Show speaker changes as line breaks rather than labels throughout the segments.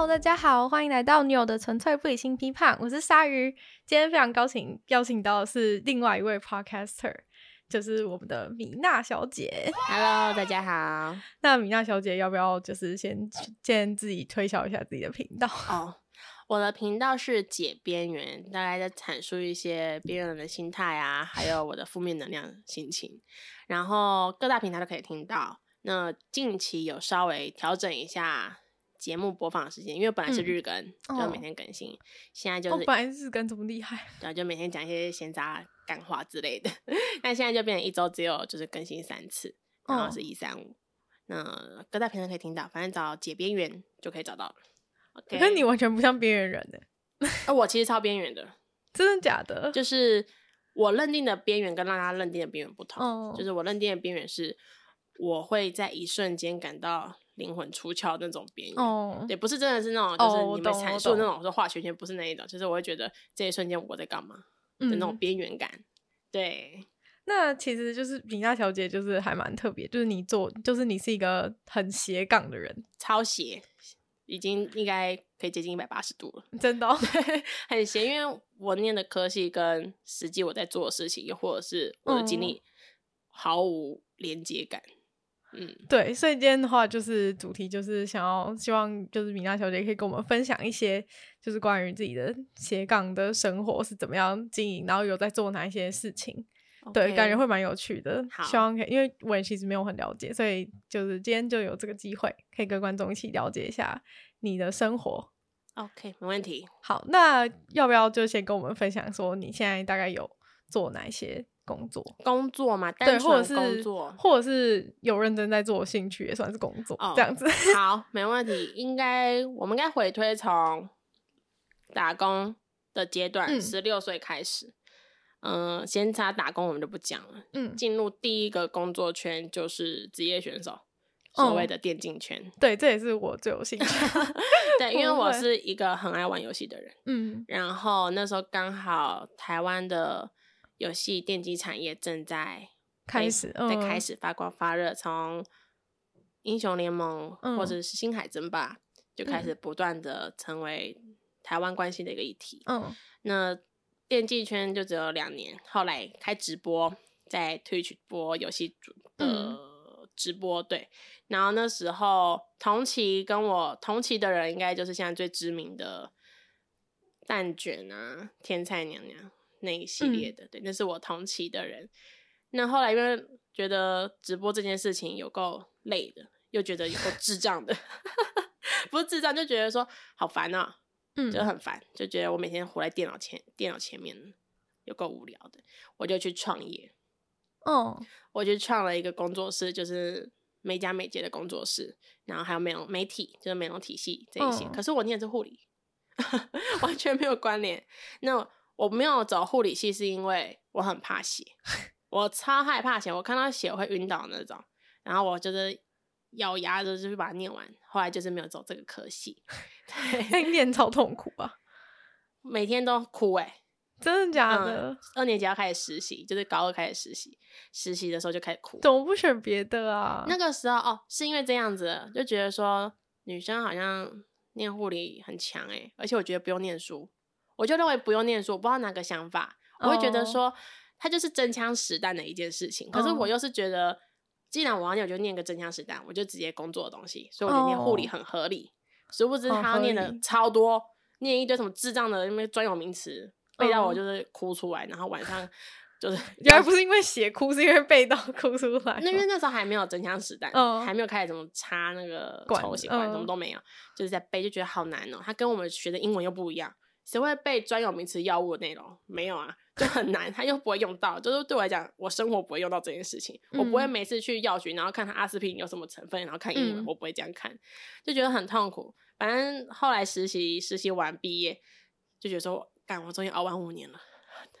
Hello，大家好，欢迎来到女友的纯粹不理性批判，我是鲨鱼。今天非常高兴邀请到的是另外一位 Podcaster，就是我们的米娜小姐。
Hello，大家好。
那米娜小姐要不要就是先先自己推销一下自己的频道？
哦，oh, 我的频道是解边缘，大概在阐述一些边缘人的心态啊，还有我的负面能量心情，然后各大平台都可以听到。那近期有稍微调整一下。节目播放的时间，因为本来是日更，嗯、就每天更新。哦、现在就是，
本来日更这么厉害，
对，就每天讲一些闲杂干话之类的。那现在就变成一周只有就是更新三次，然后是一三五。那各大平台可以听到，反正找解边缘就可以找到了。
可是你完全不像边缘人呢？
而 我其实超边缘的，
真的假的？
就是我认定的边缘跟让他认定的边缘不同。哦、就是我认定的边缘是，我会在一瞬间感到。灵魂出窍那种边缘，哦、也不是真的是那种，就是你们阐述那种说画圈圈，不是那一种，就是我会觉得这一瞬间我在干嘛的那种边缘感。嗯、对，
那其实就是米娜小姐，就是还蛮特别，就是你做，就是你是一个很斜杠的人，
超斜，已经应该可以接近一百八十度了，
真的、哦，
很斜，因为我念的科系跟实际我在做的事情，又或者是我的经历毫无连接感。嗯，
对，所以今天的话就是主题就是想要希望就是米娜小姐可以跟我们分享一些就是关于自己的斜杠的生活是怎么样经营，然后有在做哪一些事情，Okay. 对，感觉会蛮有趣的。好希望可以，因为我也其实没有很了解，所以就是今天就有这个机会可以跟观众一起了解一下你的生活。
OK，没问题。
好，那要不要就先跟我们分享说你现在大概有做哪些？工作
工作嘛，
对，或者是
工作，
或者是有认真在做兴趣，也算是工作，oh, 这样子。
好，没问题。应该我们应该回推从打工的阶段，十六岁开始。嗯、呃，先插打工，我们就不讲了。嗯，进入第一个工作圈就是职业选手，所谓的电竞圈。
Oh, 对，这也是我最有兴趣。
对，因为我是一个很爱玩游戏的人。嗯，然后那时候刚好台湾的。游戏电机产业正在
开始，
在开始发光发热。从英雄联盟或者是星海争霸，就开始不断的成为台湾关系的一个议题。嗯，那电竞圈就只有两年，后来开直播，在 Twitch 播游戏的直播。对，然后那时候同期跟我同期的人，应该就是现在最知名的蛋卷啊，天菜娘娘。那一系列的，嗯、对，那是我同期的人。那后来因为觉得直播这件事情有够累的，又觉得有够 智障的，不是智障，就觉得说好烦啊，嗯，就很烦，就觉得我每天活在电脑前，电脑前面有够无聊的，我就去创业。哦，我就创了一个工作室，就是美甲美睫的工作室，然后还有美容媒体，就是美容体系这一些。哦、可是我念的是护理，完全没有关联。那我没有走护理系，是因为我很怕血，我超害怕血，我看到血我会晕倒那种。然后我就是咬牙着就是把它念完，后来就是没有走这个科系。
对，念超痛苦啊，
每天都哭哎、欸，
真的假的？
嗯、二年级要开始实习，就是高二开始实习，实习的时候就开始哭。
怎么不选别的啊？
那个时候哦，是因为这样子，就觉得说女生好像念护理很强哎、欸，而且我觉得不用念书。我就认为不用念书，我不知道哪个想法，我会觉得说，它就是真枪实弹的一件事情。Oh. 可是我又是觉得，既然我要念，我就念个真枪实弹，我就直接工作的东西，所以我就念护理很合理。Oh. 殊不知他要念的超多，oh, 念一堆什么智障的因为专有名词，背到我就是哭出来，然后晚上就是
原来不是因为写哭，是因为背到哭出来。
那因为那时候还没有真枪实弹，oh. 还没有开始怎么插那个抽血管，什么都没有，就是在背，就觉得好难哦、喔。他跟我们学的英文又不一样。谁会背专有名词药物的内容？没有啊，就很难，他又不会用到。就是对我来讲，我生活不会用到这件事情。嗯、我不会每次去药局，然后看他阿司匹林有什么成分，然后看英文，嗯、我不会这样看，就觉得很痛苦。反正后来实习，实习完毕业，就觉得说，干，我终于熬完五年了。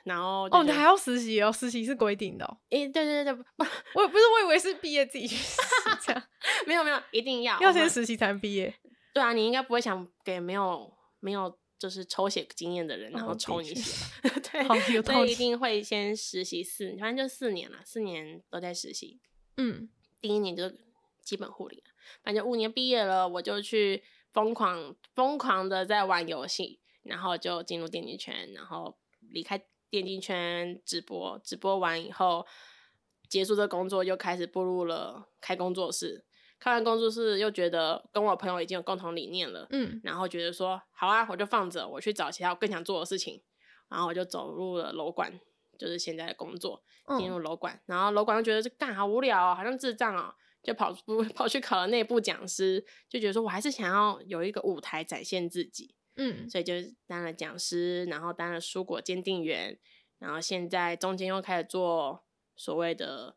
然后
哦，你还要实习哦？实习是规定的、哦。
诶、欸，对对对对，不，
我不是，我以为是毕业自己去实习 这样。
没有没有，一定要
要先实习才能毕业。
对啊，你应该不会想给没有没有。就是抽血经验的人，然后抽你血，哦、对，所以一定会先实习四，反正就四年了，四年都在实习。嗯，第一年就基本护理，反正五年毕业了，我就去疯狂疯狂的在玩游戏，然后就进入电竞圈，然后离开电竞圈直播，直播完以后结束这工作，又开始步入了开工作室。开完工作室又觉得跟我朋友已经有共同理念了，嗯，然后觉得说好啊，我就放着，我去找其他我更想做的事情，然后我就走入了楼管，就是现在的工作，进入楼管，嗯、然后楼管又觉得这干好无聊哦，好像智障哦，就跑出 跑去考了内部讲师，就觉得说我还是想要有一个舞台展现自己，嗯，所以就当了讲师，然后当了蔬果鉴定员，然后现在中间又开始做所谓的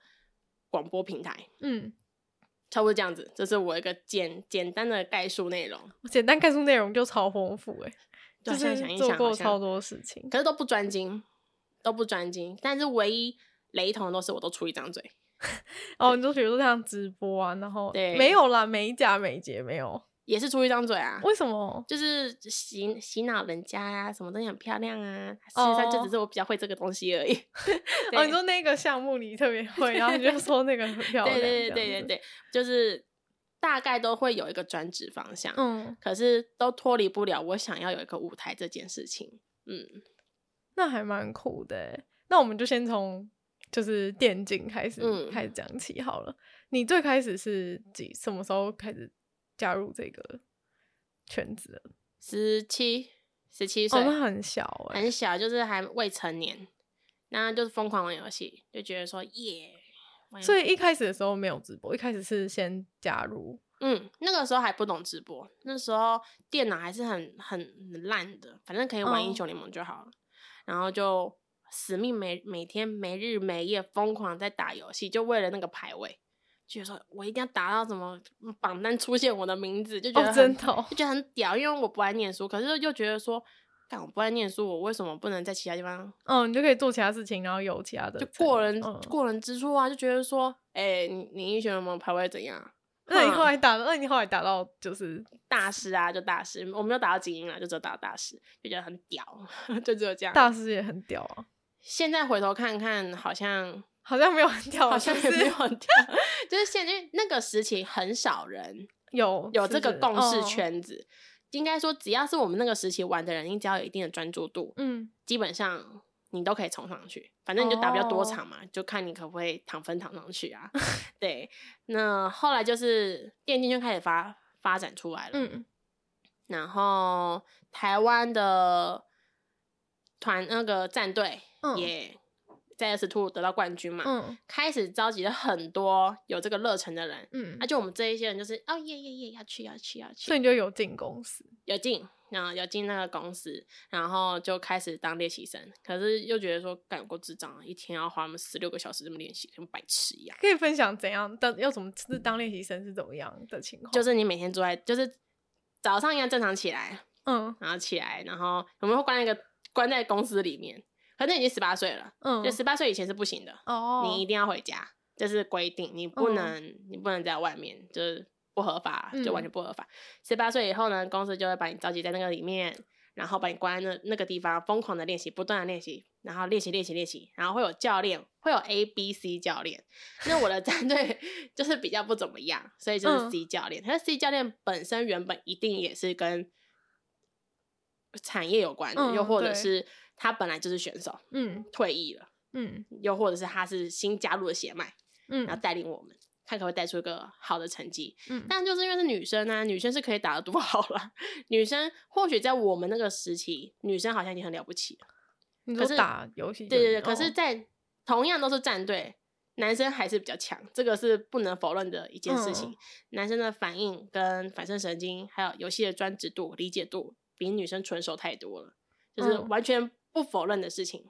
广播平台，嗯。差不多这样子，这是我一个简简单的概述内容。
简单概述内容就超丰富哎，就是
想一
想，做过超多事情，
可是都不专精，都不专精。但是唯一雷同的都是，我都出一张嘴。
哦，你就比如说像直播啊，然后对，没有啦，美甲美睫没有。
也是出一张嘴啊？
为什么？
就是洗洗脑人家啊，什么东西很漂亮啊。实际上就只是我比较会这个东西而已。
哦，你说那个项目你特别会，然后你就说那个很漂亮。对
对对对对对，就是大概都会有一个专职方向。嗯，可是都脱离不了我想要有一个舞台这件事情。嗯，
那还蛮酷的。那我们就先从就是电竞开始、嗯、开始讲起好了。你最开始是几什么时候开始？加入这个圈子，
十七十七岁，
那很小哎、
欸，很小，就是还未成年，那就是疯狂玩游戏，就觉得说耶。
所以一开始的时候没有直播，一开始是先加入，
嗯，那个时候还不懂直播，那时候电脑还是很很烂的，反正可以玩英雄联盟就好了，哦、然后就死命每每天没日没夜疯狂在打游戏，就为了那个排位。觉得说我一定要达到什么榜单出现我的名字，就觉得真的哦、就觉得很屌，因为我不爱念书，可是又觉得说，干我不爱念书，我为什么不能在其他地方？
嗯，你就可以做其他事情，然后有其他的
就过人、嗯、过人之处啊，就觉得说，哎、欸，你你英雄联盟排位怎样？
那你后来打，那你后来打到就是
大师啊，就大师，我没有打到精英啊，就只有打到大师，就觉得很屌，就只有这样。
大师也很屌啊，
现在回头看看，好像。
好像没有很 跳，
好像也没有很跳，就是现在那个时期很少人 有有这个共识圈子。应该说，只要是我们那个时期玩的人，你只要有一定的专注度，嗯，基本上你都可以冲上去。反正你就打比较多场嘛，就看你可不可以躺分躺上去啊。对，那后来就是电竞圈开始发发展出来了，嗯，然后台湾的团那个战队也。在 S Two 得到冠军嘛，嗯，开始召集了很多有这个热忱的人，嗯，那、啊、就我们这一些人就是哦耶耶耶要去要去要去，
所以你就有进公司，
有进，然后有进那个公司，然后就开始当练习生，可是又觉得说干过智障，一天要花我们十六个小时这么练习，跟白痴一样。
可以分享怎样当要怎么是当练习生是怎么样的情况？
就是你每天坐在，就是早上一样正常起来，嗯，然后起来，然后我们会关一个关在公司里面。可是已经十八岁了，嗯，就十八岁以前是不行的，哦，你一定要回家，这是规定，你不能，嗯、你不能在外面，就是不合法，就完全不合法。十八岁以后呢，公司就会把你召集在那个里面，然后把你关在那那个地方，疯狂的练习，不断的练习，然后练习练习练习，然后会有教练，会有 A、B、C 教练。那我的 战队就是比较不怎么样，所以就是 C 教练。可是 C 教练本身原本一定也是跟产业有关的，嗯、又或者是。他本来就是选手，嗯，退役了，嗯，又或者是他是新加入的血脉，嗯，然后带领我们，看可不可以带出一个好的成绩，嗯，但就是因为是女生呢、啊，女生是可以打得多好了，女生或许在我们那个时期，女生好像已经很了不起了，
你说打游戏，
对对对，可是，在同样都是战队，男生还是比较强，这个是不能否认的一件事情，嗯、男生的反应跟反射神经，还有游戏的专职度、理解度，比女生纯熟太多了，就是完全。不否认的事情，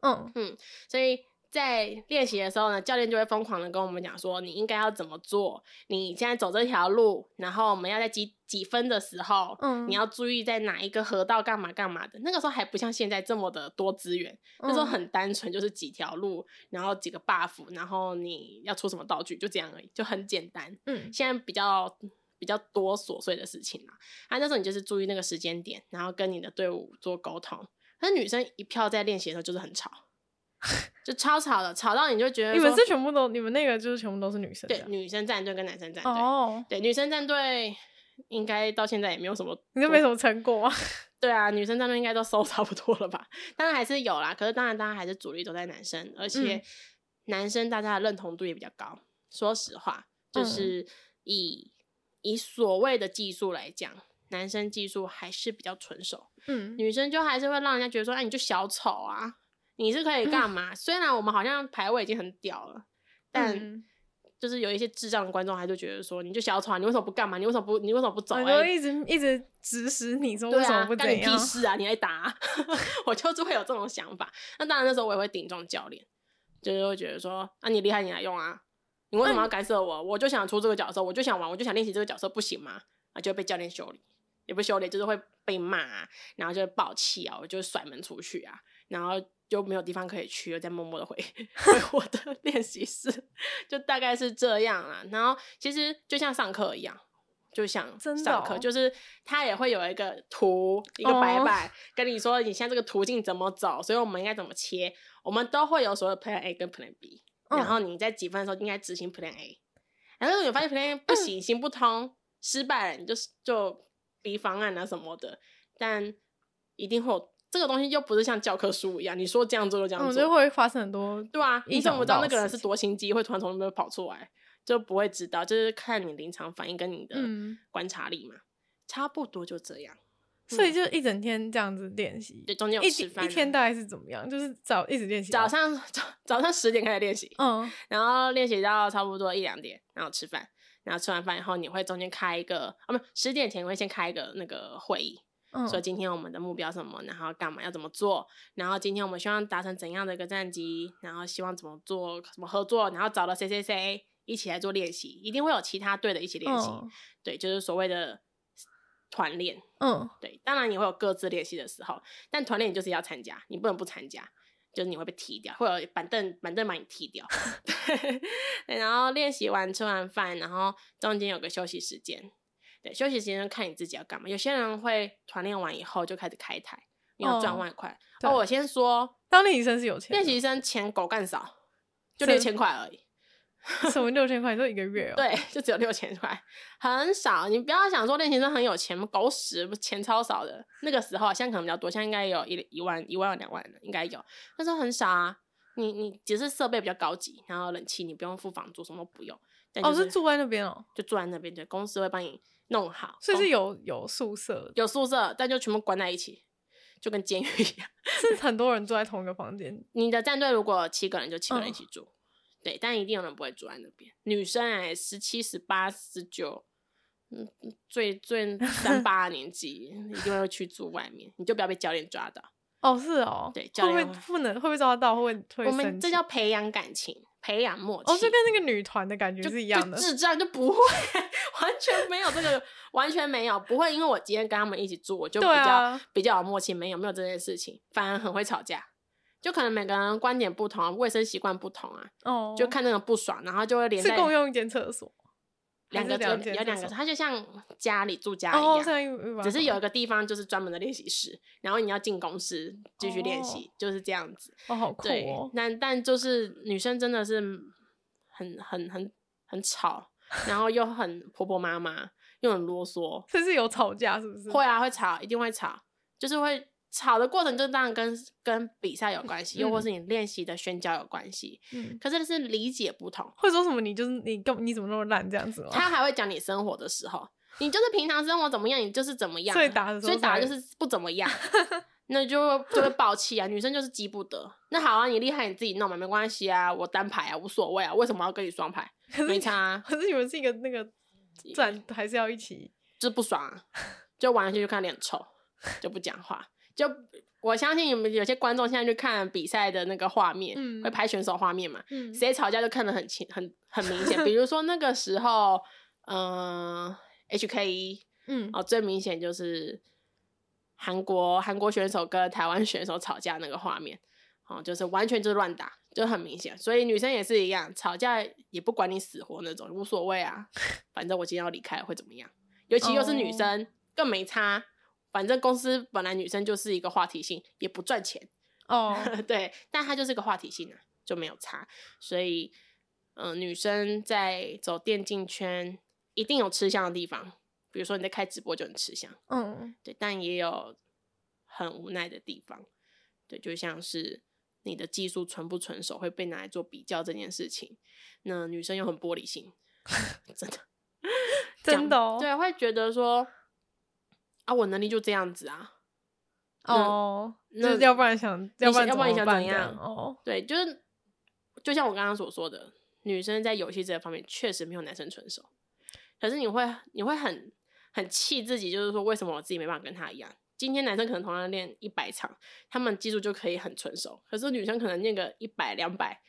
嗯嗯，所以在练习的时候呢，教练就会疯狂的跟我们讲说，你应该要怎么做，你现在走这条路，然后我们要在几几分的时候，嗯，你要注意在哪一个河道干嘛干嘛的。那个时候还不像现在这么的多资源，那时候很单纯，就是几条路，然后几个 buff，然后你要出什么道具，就这样而已，就很简单。嗯，现在比较比较多琐碎的事情嘛，啊，那时候你就是注意那个时间点，然后跟你的队伍做沟通。可是女生一票在练习的时候就是很吵，就超吵的，吵到你就觉得你
们是全部都，你们那个就是全部都是女生，
对，女生战队跟男生战队，哦，对，女生战队应该到现在也没有什么，
你就没什么成果吗？
对啊，女生战队应该都收差不多了吧？当然还是有啦，可是当然，当然还是主力都在男生，而且男生大家的认同度也比较高。说实话，就是以、嗯、以所谓的技术来讲，男生技术还是比较纯熟。嗯，女生就还是会让人家觉得说，哎，你就小丑啊，你是可以干嘛？嗯、虽然我们好像排位已经很屌了，但。嗯就是有一些智障的观众，还就觉得说，你就小丑，啊你为什么不干嘛？你为什么不？你为什么不走？欸？
我就一直一直指使你说为什么不怎样？
干你屁事啊！你来打，啊，我就是会有这种想法。那当然，那时候我也会顶撞教练，就是会觉得说，啊，你厉害，你来用啊！你为什么要干涉我？嗯、我就想出这个角色，我就想玩，我就想练习这个角色，不行吗？啊，就会被教练修理，也不修理，就是会被骂，啊，然后就会爆气啊，我就甩门出去啊，然后。就没有地方可以去，又再默默的回 回我的 练习室，就大概是这样啦。然后其实就像上课一样，就像上课，哦、就是他也会有一个图，一个白板，哦、跟你说你现在这个途径怎么走，所以我们应该怎么切，我们都会有所有 Plan A 跟 Plan B，、嗯、然后你在几分的时候应该执行 Plan A，然后你发现 Plan A 不行，嗯、行不通，失败了，你就就 B 方案啊什么的，但一定会有。这个东西又不是像教科书一样，你说这样做就这样做，嗯、就会
发生很多，
对啊，你怎么知道那个人是多心机，会突然从那边跑出来，就不会知道，就是看你临场反应跟你的观察力嘛，嗯、差不多就这样。
所以就一整天这样子练习，
对，中间有吃饭，
一天大概是怎么样？就是早一直练习，
早上早早上十点开始练习，嗯，然后练习到差不多一两点，然后吃饭，然后吃完饭以后，你会中间开一个啊，不，十点前会先开一个那个会议。嗯、说今天我们的目标什么，然后干嘛要怎么做，然后今天我们希望达成怎样的一个战绩，然后希望怎么做，怎么合作，然后找了谁谁谁一起来做练习，一定会有其他队的一起练习，嗯、对，就是所谓的团练，嗯，对，当然你会有各自练习的时候，但团练你就是要参加，你不能不参加，就是你会被踢掉，会有板凳板凳把你踢掉，对，然后练习完吃完饭，然后中间有个休息时间。对，休息时间看你自己要干嘛。有些人会团练完以后就开始开台，你要赚外快。哦，我先说，
当练习生是有钱，
练习生钱狗干少，就六千块而已。
什么六千块？就一个月哦？
对，就只有六千块，很少。你不要想说练习生很有钱，狗屎，钱超少的。那个时候现在可能比较多，现在应该有一一万、一万两万的，应该有。但是很少啊。你你只是设备比较高级，然后冷气你不用付房租，什么都不用。
哦，是住在那边哦，
就住在那边，对，公司会帮你。弄好，
所以是有有宿舍，
有宿舍，但就全部关在一起，就跟监狱一样，
是很多人住在同一个房间。
你的战队如果七个人，就七个人一起住，嗯、对，但一定有人不会住在那边。女生哎、欸，十七、十八、十九，嗯，最最三八的年纪，一定会去住外面，你就不要被教练抓到。
哦，是哦，
对，教练会
不能会不会抓到？会不会
我们这叫培养感情。培养默契，
哦，就跟那个女团的感觉是一样的。
智障就不会，完全没有这个，完全没有，不会。因为我今天跟他们一起住，我就比较、啊、比较有默契，没有没有这件事情，反而很会吵架。就可能每个人观点不同，卫生习惯不同啊，哦，就看那个不爽，然后就会连在
是共用一间厕所。
两个有有两个，它就像家里住家一样，只是有一个地方就是专门的练习室，然后你要进公司继续练习，就是这样子。
哦，好酷哦！
但但就是女生真的是很很很很吵，然后又很婆婆妈妈，又很啰嗦。
这是有吵架是不是？
会啊，会吵，一定会吵，就是会。吵的过程就当然跟跟比赛有关系，嗯、又或是你练习的宣教有关系。嗯，可是是理解不同，
会说什么？你就是你，根你怎么那么烂这样子？
他还会讲你生活的时候，你就是平常生活怎么样，你就是怎么样。所以打的时候，所以打的就是不怎么样，那就就会爆气啊！女生就是急不得。那好啊，你厉害你自己弄嘛，没关系啊，我单排啊，无所谓啊，为什么要跟你双排？没差啊。
可是你们是一个那个站，还是要一起？
就是不爽啊，就玩下去就看脸臭，就不讲话。就我相信你们有些观众现在去看比赛的那个画面，嗯、会拍选手画面嘛？谁、嗯、吵架就看得很清、很很明显。比如说那个时候，嗯、呃、，HK，嗯，哦，最明显就是韩国韩国选手跟台湾选手吵架那个画面，哦，就是完全就是乱打，就很明显。所以女生也是一样，吵架也不管你死活那种，无所谓啊，反正我今天要离开会怎么样？尤其又是女生，哦、更没差。反正公司本来女生就是一个话题性，也不赚钱哦。Oh. 对，但她就是个话题性啊，就没有差。所以，嗯、呃，女生在走电竞圈一定有吃香的地方，比比如说你在开直播就很吃香，嗯，对，但也有很无奈的地方，对，就像是你的技术纯不纯熟会被拿来做比较这件事情，那女生又很玻璃心，真的，
真的，哦，
对，会觉得说啊，我能力就这样子啊，
哦，那要不然想，要不然
要不然你想怎样？
哦，
对，就是就像我刚刚所说的，女生在游戏这个方面确实没有男生成熟。可是你会你会很很气自己，就是说为什么我自己没办法跟他一样？今天男生可能同样练一百场，他们技术就可以很纯熟，可是女生可能练个一百两百，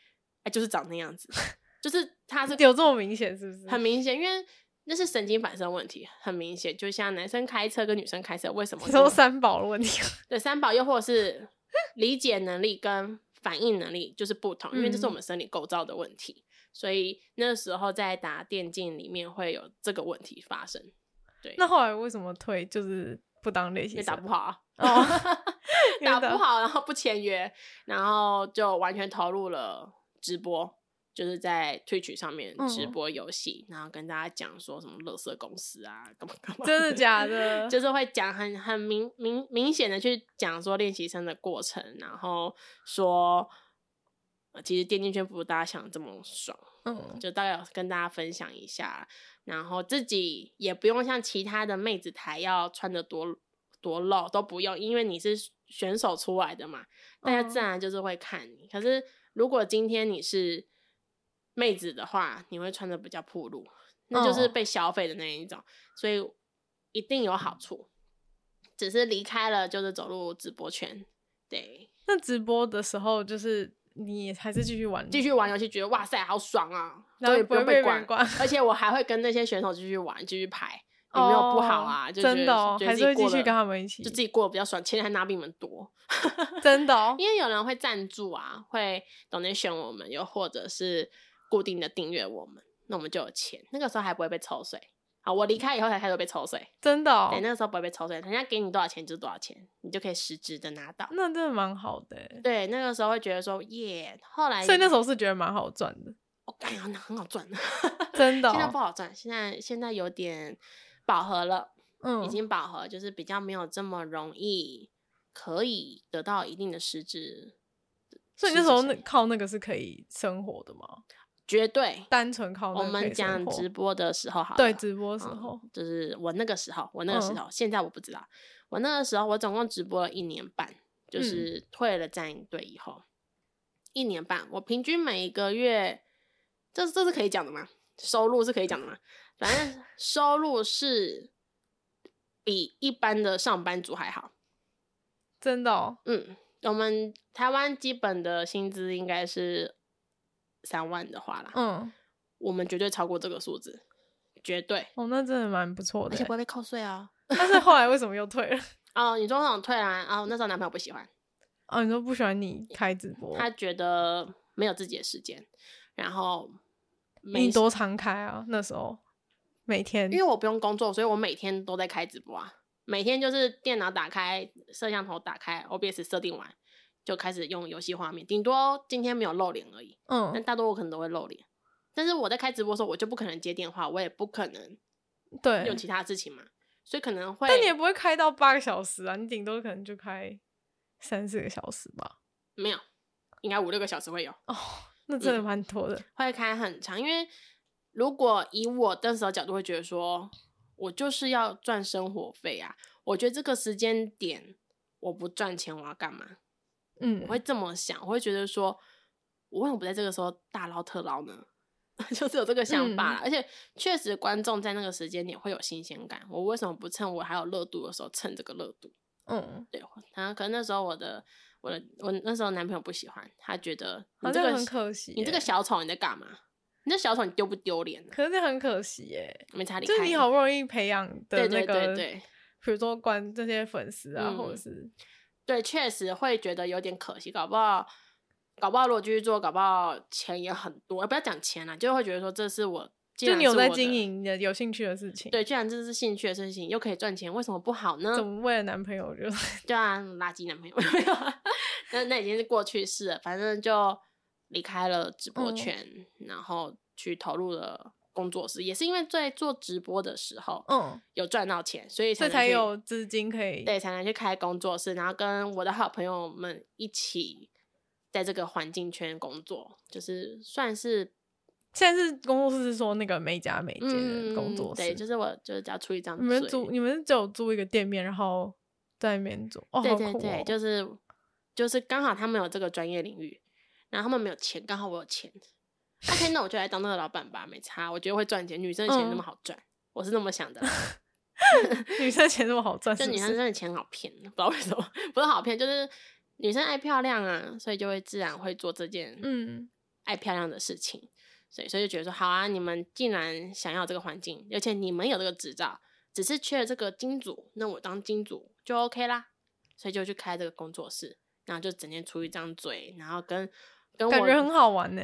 哎，就是长那样子，就是他是
有这么明显是不是？
很明显，因为那是神经反射问题，很明显。就像男生开车跟女生开车，为什么
说三宝的问题？
对，三宝又或者是理解能力跟反应能力就是不同，因为这是我们生理构造的问题。嗯所以那时候在打电竞里面会有这个问题发生，对。
那后来为什么退？就是不当练习生，
也打不好啊，哦、打不好，然后不签约，然后就完全投入了直播，就是在 Twitch 上面直播游戏，嗯、然后跟大家讲说什么乐色公司啊，干嘛干嘛，
真的假的？
就是会讲很很明明明显的去讲说练习生的过程，然后说。其实电竞圈不如大家想的这么爽，嗯，就大概跟大家分享一下，然后自己也不用像其他的妹子台要穿的多多露，都不用，因为你是选手出来的嘛，大家自然就是会看你。嗯、可是如果今天你是妹子的话，你会穿的比较暴露，那就是被消费的那一种，嗯、所以一定有好处，只是离开了就是走入直播圈，对。
那直播的时候就是。你还是继续玩，
继续玩游戏，觉得哇塞，好爽啊！然后也不用被管，而且我还会跟那些选手继续玩，继续排，有没有不好啊？
哦、真的、哦，还是会继续跟他们一起，
就自己过得比较爽，钱还拿比你们多，
真的、哦。
因为有人会赞助啊，会 donation 我们，又或者是固定的订阅我们，那我们就有钱。那个时候还不会被抽税。好，我离开以后才开始被抽税，
真的、哦。
对，那个时候不会被抽税，人家给你多少钱就是多少钱，你就可以实质的拿到。
那真的蛮好的。
对，那个时候会觉得说耶，后来
所以那时候是觉得蛮好赚的。
我感觉很好赚，
真的、哦。
现在不好赚，现在现在有点饱和了，嗯，已经饱和，就是比较没有这么容易可以得到一定的实质。
所以那时候那靠那个是可以生活的吗？
绝对
单纯靠我
们讲直播的时候好，
对直播时候、
嗯，就是我那个时候，我那个时候，嗯、现在我不知道。我那个时候，我总共直播了一年半，就是退了战营队以后，嗯、一年半，我平均每一个月，这这是可以讲的吗？收入是可以讲的吗？反正 收入是比一般的上班族还好，
真的、哦。
嗯，我们台湾基本的薪资应该是。三万的话啦，嗯，我们绝对超过这个数字，绝对。
哦，那真的蛮不错的，
而且不会被扣税啊。
但是后来为什么又退了？
哦，你说那种退啊，哦，那时候男朋友不喜欢。
哦，你说不喜欢你开直播？
他觉得没有自己的时间，然后
你多常开啊？那时候每天，
因为我不用工作，所以我每天都在开直播啊。每天就是电脑打开，摄像头打开，OBS 设定完。就开始用游戏画面，顶多今天没有露脸而已。嗯，但大多我可能都会露脸。但是我在开直播的时候，我就不可能接电话，我也不可能对有其他事情嘛，所以可能会。
但你也不会开到八个小时啊，你顶多可能就开三四个小时吧。
没有，应该五六个小时会有。
哦，那真的蛮多的。嗯，
会开很长，因为如果以我当时的角度，会觉得说我就是要赚生活费啊。我觉得这个时间点我不赚钱，我要干嘛？嗯，我会这么想，我会觉得说，我为什么不在这个时候大捞特捞呢？就是有这个想法，嗯、而且确实观众在那个时间点会有新鲜感。我为什么不趁我还有热度的时候趁这个热度？嗯，对。然后可能那时候我的我的我那时候男朋友不喜欢，他觉得你这个
很可惜，
你这个小丑你在干嘛？你这小丑你丢不丢脸？
可是很可惜耶，
没差。
就是你好不容易培养的那个，
对对对对，
比如说关这些粉丝啊，嗯、或者是。
对，确实会觉得有点可惜，搞不好，搞不好如果继续做，搞不好钱也很多。不要讲钱了，就会觉得说这是我，就你有在经营的有兴趣的事情。对，既然这是兴趣的事情，又可以赚钱，为什么不好呢？
怎么为了男朋友就？
对啊，垃圾男朋友 那那已经是过去式了。反正就离开了直播圈，嗯、然后去投入了工作室，也是因为在做直播的时候，嗯，有赚到钱，所以才，
才有资金可以
对，才能去开工作室，然后跟我的好朋友们一起在这个环境圈工作，就是算是
现在是工作室是说那个美甲美睫的工作室，
嗯、对，就是我就是只要出一张，
你们租你们只有租一个店面，然后在那边做，哦，
对对对，哦、就是就是刚好他们有这个专业领域，然后他们没有钱，刚好我有钱。OK，那我就来当那个老板吧，没差。我觉得会赚钱，女生的钱那么好赚，嗯、我是那么想的。
女生的钱那么好赚，
就女生真的钱好骗，不知道为什么，不是好骗，就是女生爱漂亮啊，所以就会自然会做这件嗯爱漂亮的事情。嗯、所以所以就觉得说，好啊，你们既然想要这个环境，而且你们有这个执照，只是缺了这个金主，那我当金主就 OK 啦。所以就去开这个工作室，然后就整天出一张嘴，然后跟跟我
感觉很好玩呢。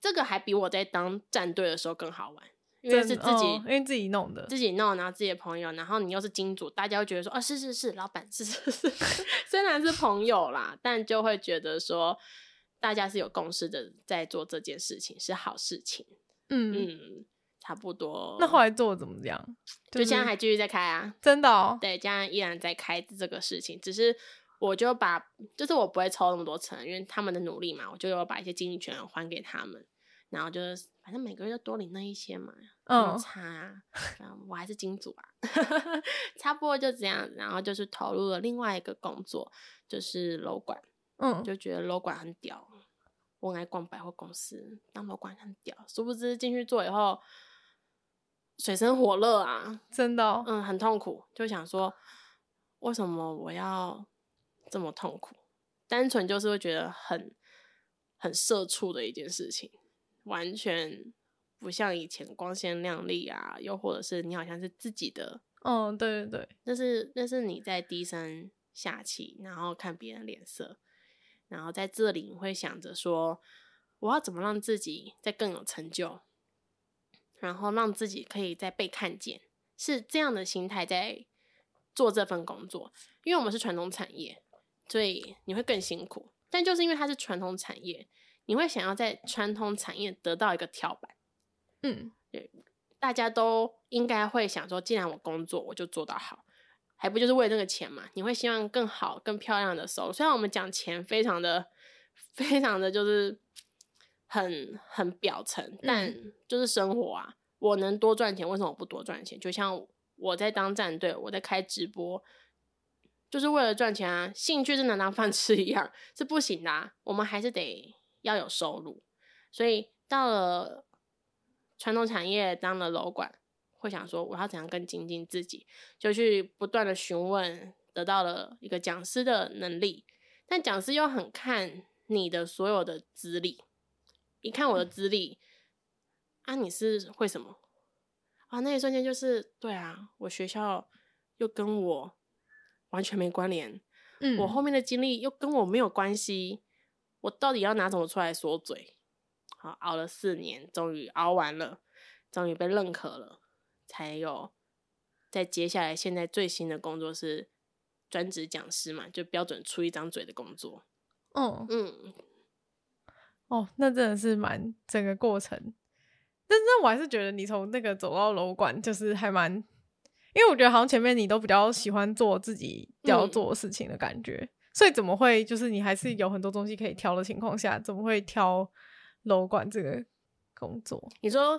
这个还比我在当战队的时候更好玩，因为是自己，哦、
因为自己弄的，
自己弄，然后自己的朋友，然后你又是金主，大家会觉得说，啊，是是是，老板是是是，虽然是朋友啦，但就会觉得说，大家是有共识的，在做这件事情是好事情，嗯嗯，差不多。
那后来做的怎么样？
就现在还继续在开啊，
真的哦，
对，现在依然在开这个事情，只是我就把，就是我不会抽那么多成，因为他们的努力嘛，我就有把一些经济权还给他们。然后就是，反正每个月就多领那一些嘛，嗯，差啊，我还是金主啊，差不多就这样。然后就是投入了另外一个工作，就是楼管，嗯，就觉得楼管很屌，我爱逛百货公司，当楼管很屌。殊不知进去做以后，水深火热啊，
真的，哦，
嗯，很痛苦。就想说，为什么我要这么痛苦？单纯就是会觉得很很社畜的一件事情。完全不像以前光鲜亮丽啊，又或者是你好像是自己的，
嗯，对对对，
那是那是你在低声下气，然后看别人脸色，然后在这里你会想着说，我要怎么让自己再更有成就，然后让自己可以再被看见，是这样的心态在做这份工作，因为我们是传统产业，所以你会更辛苦，但就是因为它是传统产业。你会想要在传统产业得到一个跳板，嗯，对，大家都应该会想说，既然我工作，我就做到好，还不就是为了那个钱嘛？你会希望更好、更漂亮的收入。虽然我们讲钱非常的、非常的就是很很表层，但就是生活啊，我能多赚钱，为什么我不多赚钱？就像我在当战队，我在开直播，就是为了赚钱啊，兴趣真的当饭吃一样，是不行的啊，我们还是得。要有收入，所以到了传统产业当了楼管，会想说我要怎样更精进自己，就去不断的询问，得到了一个讲师的能力。但讲师又很看你的所有的资历，一看我的资历，啊，你是会什么？啊，那一瞬间就是对啊，我学校又跟我完全没关联，嗯，我后面的经历又跟我没有关系。我到底要拿什么出来说嘴？好，熬了四年，终于熬完了，终于被认可了，才有在接下来现在最新的工作是专职讲师嘛，就标准出一张嘴的工作。哦，嗯，
哦，那真的是蛮整个过程，但是我还是觉得你从那个走到楼管，就是还蛮，因为我觉得好像前面你都比较喜欢做自己要做的事情的感觉。嗯所以怎么会就是你还是有很多东西可以挑的情况下，怎么会挑楼管这个工作？
你说，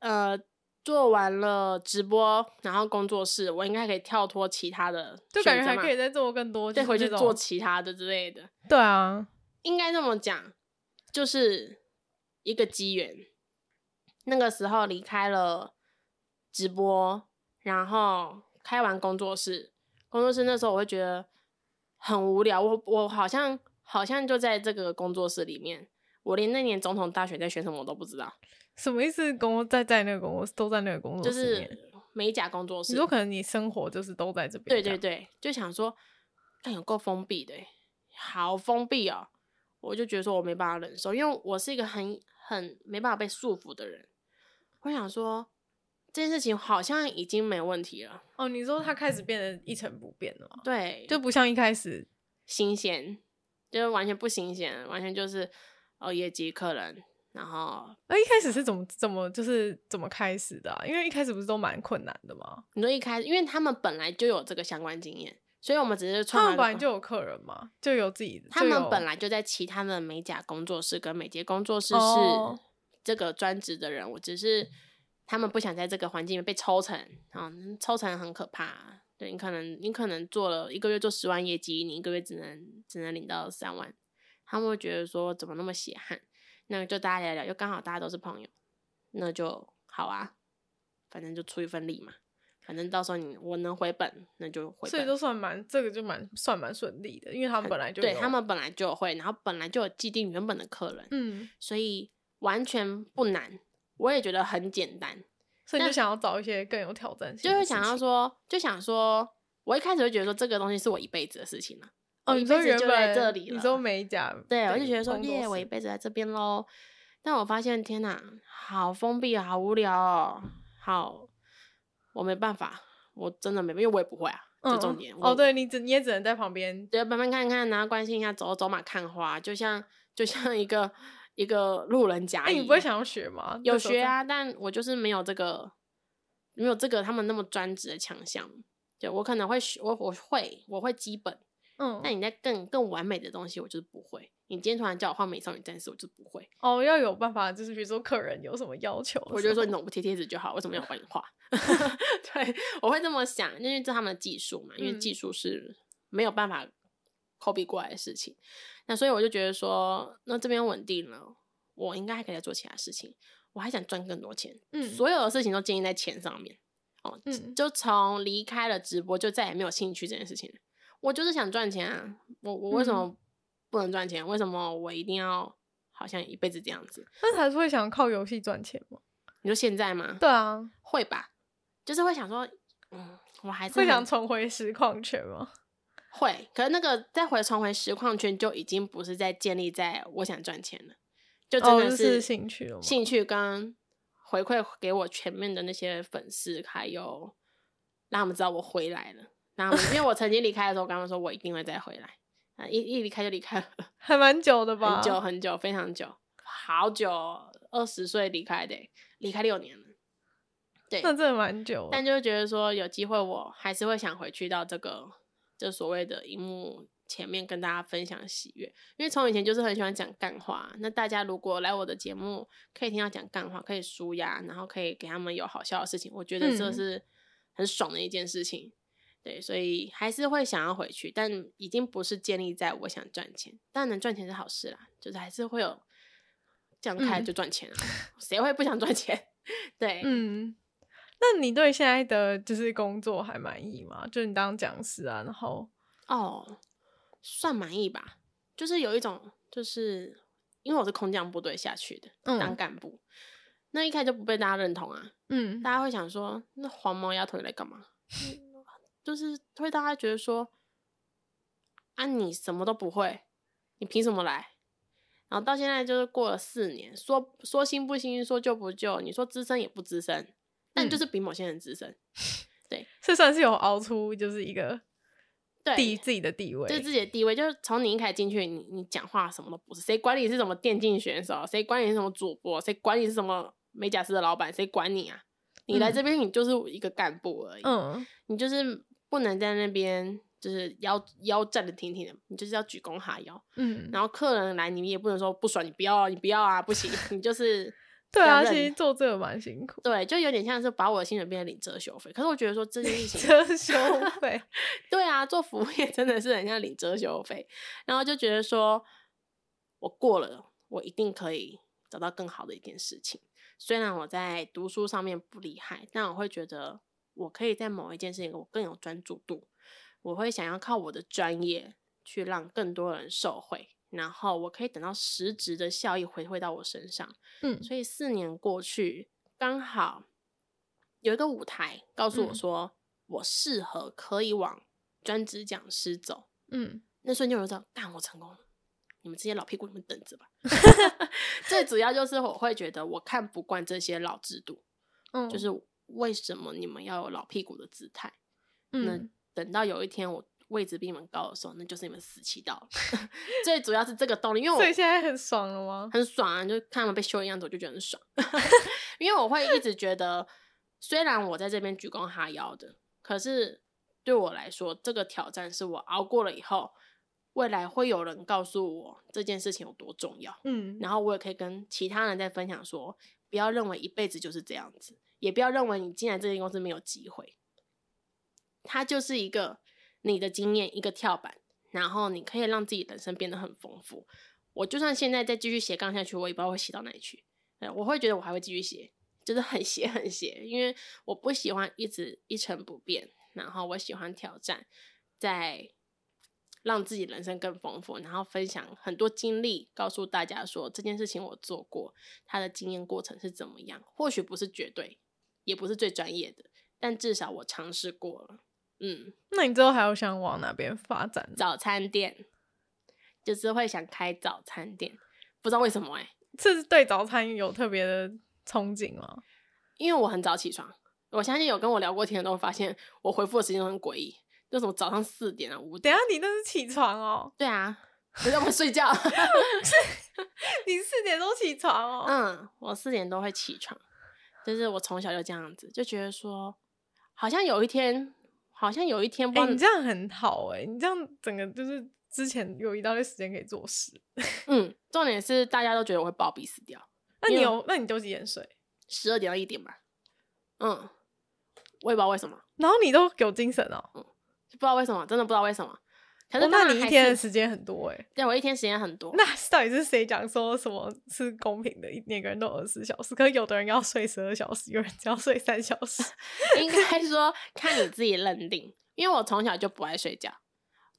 呃，做完了直播，然后工作室，我应该可以跳脱其他的，
就感觉还可以再做更多，
再回去做其他的之类的。
对啊，
应该这么讲，就是一个机缘。那个时候离开了直播，然后开完工作室，工作室那时候我会觉得。很无聊，我我好像好像就在这个工作室里面，我连那年总统大选在选什么我都不知道。
什么意思？工在在那个工作都在那个工作室，
就是美甲工作室。
你说可能你生活就是都在这边？
对对对，就想说，哎，有够封闭的，好封闭哦！我就觉得说我没办法忍受，因为我是一个很很没办法被束缚的人。我想说。这件事情好像已经没问题了
哦。你说它开始变得一成不变了吗？
对，
就不像一开始新
鲜，就是完全不新鲜，完全就是哦业绩客人，然后，
那一开始是怎么怎么就是怎么开始的啊？因为一开始不是都蛮困难的吗？
你说一开始，因为他们本来就有这个相关经验，所以我们只是创。
他们本来就有客人嘛，就有自己的。
他们本来就在其他的美甲工作室跟美睫工作室是这个专职的人，哦、我只是他们不想在这个环境里面被抽成啊，抽成很可怕。对，你可能你可能做了一个月做十万业绩，你一个月只能只能领到三万，他们会觉得说怎么那么血汗？那就大家聊聊，又刚好大家都是朋友，那就好啊，反正就出一份力嘛，反正到时候你我能回本，那就回本。
所以都算蛮这个就蛮算蛮顺利的，因为他们本来就
对他们本来就会，然后本来就有既定原本的客人，嗯，所以完全不难，我也觉得很简单，
所以就想要找一些更有挑战性，
就是想要说，就想说，我一开始会觉得说这个东西是我一辈子的事情了。
哦，你说原
本这里
你说美甲，
对，我就觉得说耶，我一辈子在这边喽。但我发现，天哪，好封闭，好无聊哦。好，我没办法，我真的没，因为我也不会啊。这重点。
哦，对，你只你也只能在旁边，
对，慢慢看看，然后关心一下，走走马看花，就像就像一个一个路人甲。
哎，你不会想要学吗？
有学啊，但我就是没有这个，没有这个他们那么专职的强项。就我可能会学，我我会我会基本。嗯，但你在更更完美的东西，我就是不会。你今天突然叫我画美少女战士，我就不会。
哦，要有办法，就是比如说客人有什么要求，
我就说你怎么不贴贴纸就好，为什么要帮你画？对，我会这么想，因为这他们的技术嘛，因为技术是没有办法 copy 过来的事情。嗯、那所以我就觉得说，那这边稳定了，我应该还可以再做其他事情。我还想赚更多钱，嗯，所有的事情都建立在钱上面。哦，嗯，就从离开了直播，就再也没有兴趣这件事情。我就是想赚钱啊！我我为什么不能赚钱？嗯、为什么我一定要好像一辈子这样子？
那还是会想靠游戏赚钱吗？
你说现在吗？
对啊，
会吧。就是会想说，嗯，我还是
会想重回实况圈吗？
会。可是那个再回重回实况圈，就已经不是在建立在我想赚钱了，就真的是
兴趣了。
兴趣跟回馈给我前面的那些粉丝，还有让他们知道我回来了。然后，因为我曾经离开的时候，我跟他们说我一定会再回来。啊，一一离开就离开了，
还蛮久的吧？
很久很久，非常久，好久，二十岁离开的，离开六年了。对，
那真的蛮久。
但就是觉得说有机会，我还是会想回去到这个，就所谓的荧幕前面跟大家分享喜悦。因为从以前就是很喜欢讲干话。那大家如果来我的节目，可以听到讲干话，可以舒压，然后可以给他们有好笑的事情，我觉得这是很爽的一件事情。嗯对，所以还是会想要回去，但已经不是建立在我想赚钱。当然能赚钱是好事啦，就是还是会有这样开就赚钱了，谁、嗯、会不想赚钱？对，
嗯。那你对现在的就是工作还满意吗？就你当讲师啊，然后
哦，算满意吧。就是有一种，就是因为我是空降部队下去的，嗯、当干部，那一开始就不被大家认同啊。嗯，大家会想说，那黄毛丫头来干嘛？就是会大家觉得说，啊，你什么都不会，你凭什么来？然后到现在就是过了四年，说说新不新，说旧不旧，你说资深也不资深，但就是比某些人资深，嗯、对，
这算是有熬出就是一个地自己的地位，
就是自己的地位，就是从你一开始进去，你你讲话什么都不是，谁管你是什么电竞选手，谁管你是什么主播，谁管你是什么美甲师的老板，谁管你啊？你来这边，你就是一个干部而已，嗯，你就是。不能在那边就是腰腰站的挺挺的，你就是要鞠躬哈腰。嗯，然后客人来，你也不能说不爽，你不要啊，你不要啊，不行，你就是。
对啊，其实做这个蛮辛苦。
对，就有点像是把我的薪水变成领遮羞费。可是我觉得说这件事情，
遮羞费。
对啊，做服务业真的是很像领遮羞费。然后就觉得说，我过了，我一定可以找到更好的一件事情。虽然我在读书上面不厉害，但我会觉得。我可以在某一件事情我更有专注度，我会想要靠我的专业去让更多人受惠，然后我可以等到实质的效益回馈到我身上。嗯，所以四年过去，刚好有一个舞台告诉我说，嗯、我适合可以往专职讲师走。嗯，那瞬间我就知道，干，我成功了！你们这些老屁股，你们等着吧。最主要就是我会觉得，我看不惯这些老制度。嗯就是。为什么你们要有老屁股的姿态？嗯，那等到有一天我位置比你们高的时候，那就是你们死期到了。最主要是这个动力，因为我
所以现在很爽了吗？
很爽啊！就看他们被修的样子，我就觉得很爽。因为我会一直觉得，虽然我在这边鞠躬哈腰的，可是对我来说，这个挑战是我熬过了以后，未来会有人告诉我这件事情有多重要。嗯，然后我也可以跟其他人在分享说，不要认为一辈子就是这样子，也不要认为你进来这间公司没有机会。它就是一个你的经验，一个跳板，然后你可以让自己人生变得很丰富。我就算现在再继续斜杠下去，我也不知道会写到哪里去。我会觉得我还会继续写，就是很斜很斜，因为我不喜欢一直一成不变，然后我喜欢挑战，在让自己人生更丰富，然后分享很多经历，告诉大家说这件事情我做过，他的经验过程是怎么样。或许不是绝对，也不是最专业的，但至少我尝试过了。嗯，
那你之后还有想往哪边发展？
早餐店，就是会想开早餐店，不知道为什么哎、
欸，是对早餐有特别的憧憬吗？
因为我很早起床，我相信有跟我聊过天的都会发现，我回复的时间都很诡异，就什么早上四点啊五点。
等下你那是起床哦？
对啊，我在我睡觉。
你四点钟起床哦？
嗯，我四点都会起床，就是我从小就这样子，就觉得说，好像有一天。好像有一天，哎、
欸，你这样很好哎、欸，你这样整个就是之前有一大堆时间可以做事。
嗯，重点是大家都觉得我会暴毙死掉。
那你有？那你都几点睡？
十二点到一点吧。嗯，我也不知道为什么。
然后你都有精神哦、喔。
嗯，不知道为什么，真的不知道为什么。可是，
那你一天的时间很多哎、欸。
对，我一天时间很多。
那到底是谁讲说什么是公平的？每个人都二十四小时，可是有的人要睡十二小时，有人只要睡三小时。
应该说看你自己认定，因为我从小就不爱睡觉，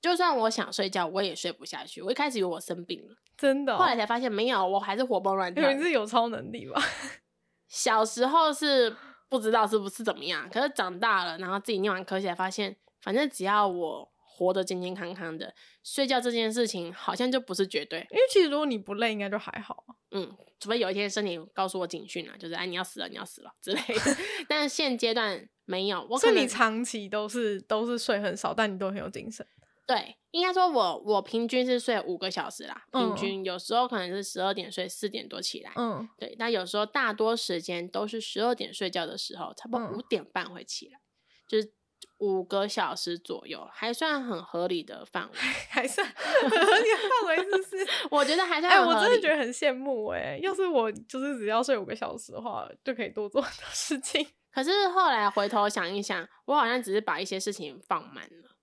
就算我想睡觉，我也睡不下去。我一开始以为我生病了，
真的、哦，
后来才发现没有，我还是活蹦乱跳。
你是有超能力吧？
小时候是不知道是不是怎么样，可是长大了，然后自己念完科学，发现反正只要我。活得健健康康的，睡觉这件事情好像就不是绝对，
因为其实如果你不累，应该就还好。
嗯，除非有一天身体告诉我警讯了，就是哎，你要死了，你要死了之类的。但是现阶段没有，我可能
你长期都是都是睡很少，但你都很有精神。
对，应该说我我平均是睡五个小时啦，平均、嗯、有时候可能是十二点睡，四点多起来。嗯，对，但有时候大多时间都是十二点睡觉的时候，差不多五点半会起来，嗯、就是。五个小时左右，还算很合理的范围，
还算很 合理的范围，是不是？
我觉得还算。
哎、欸，我真的觉得很羡慕哎、欸！要是我就是只要睡五个小时的话，就可以多做很多事情。
可是后来回头想一想，我好像只是把一些事情放慢了。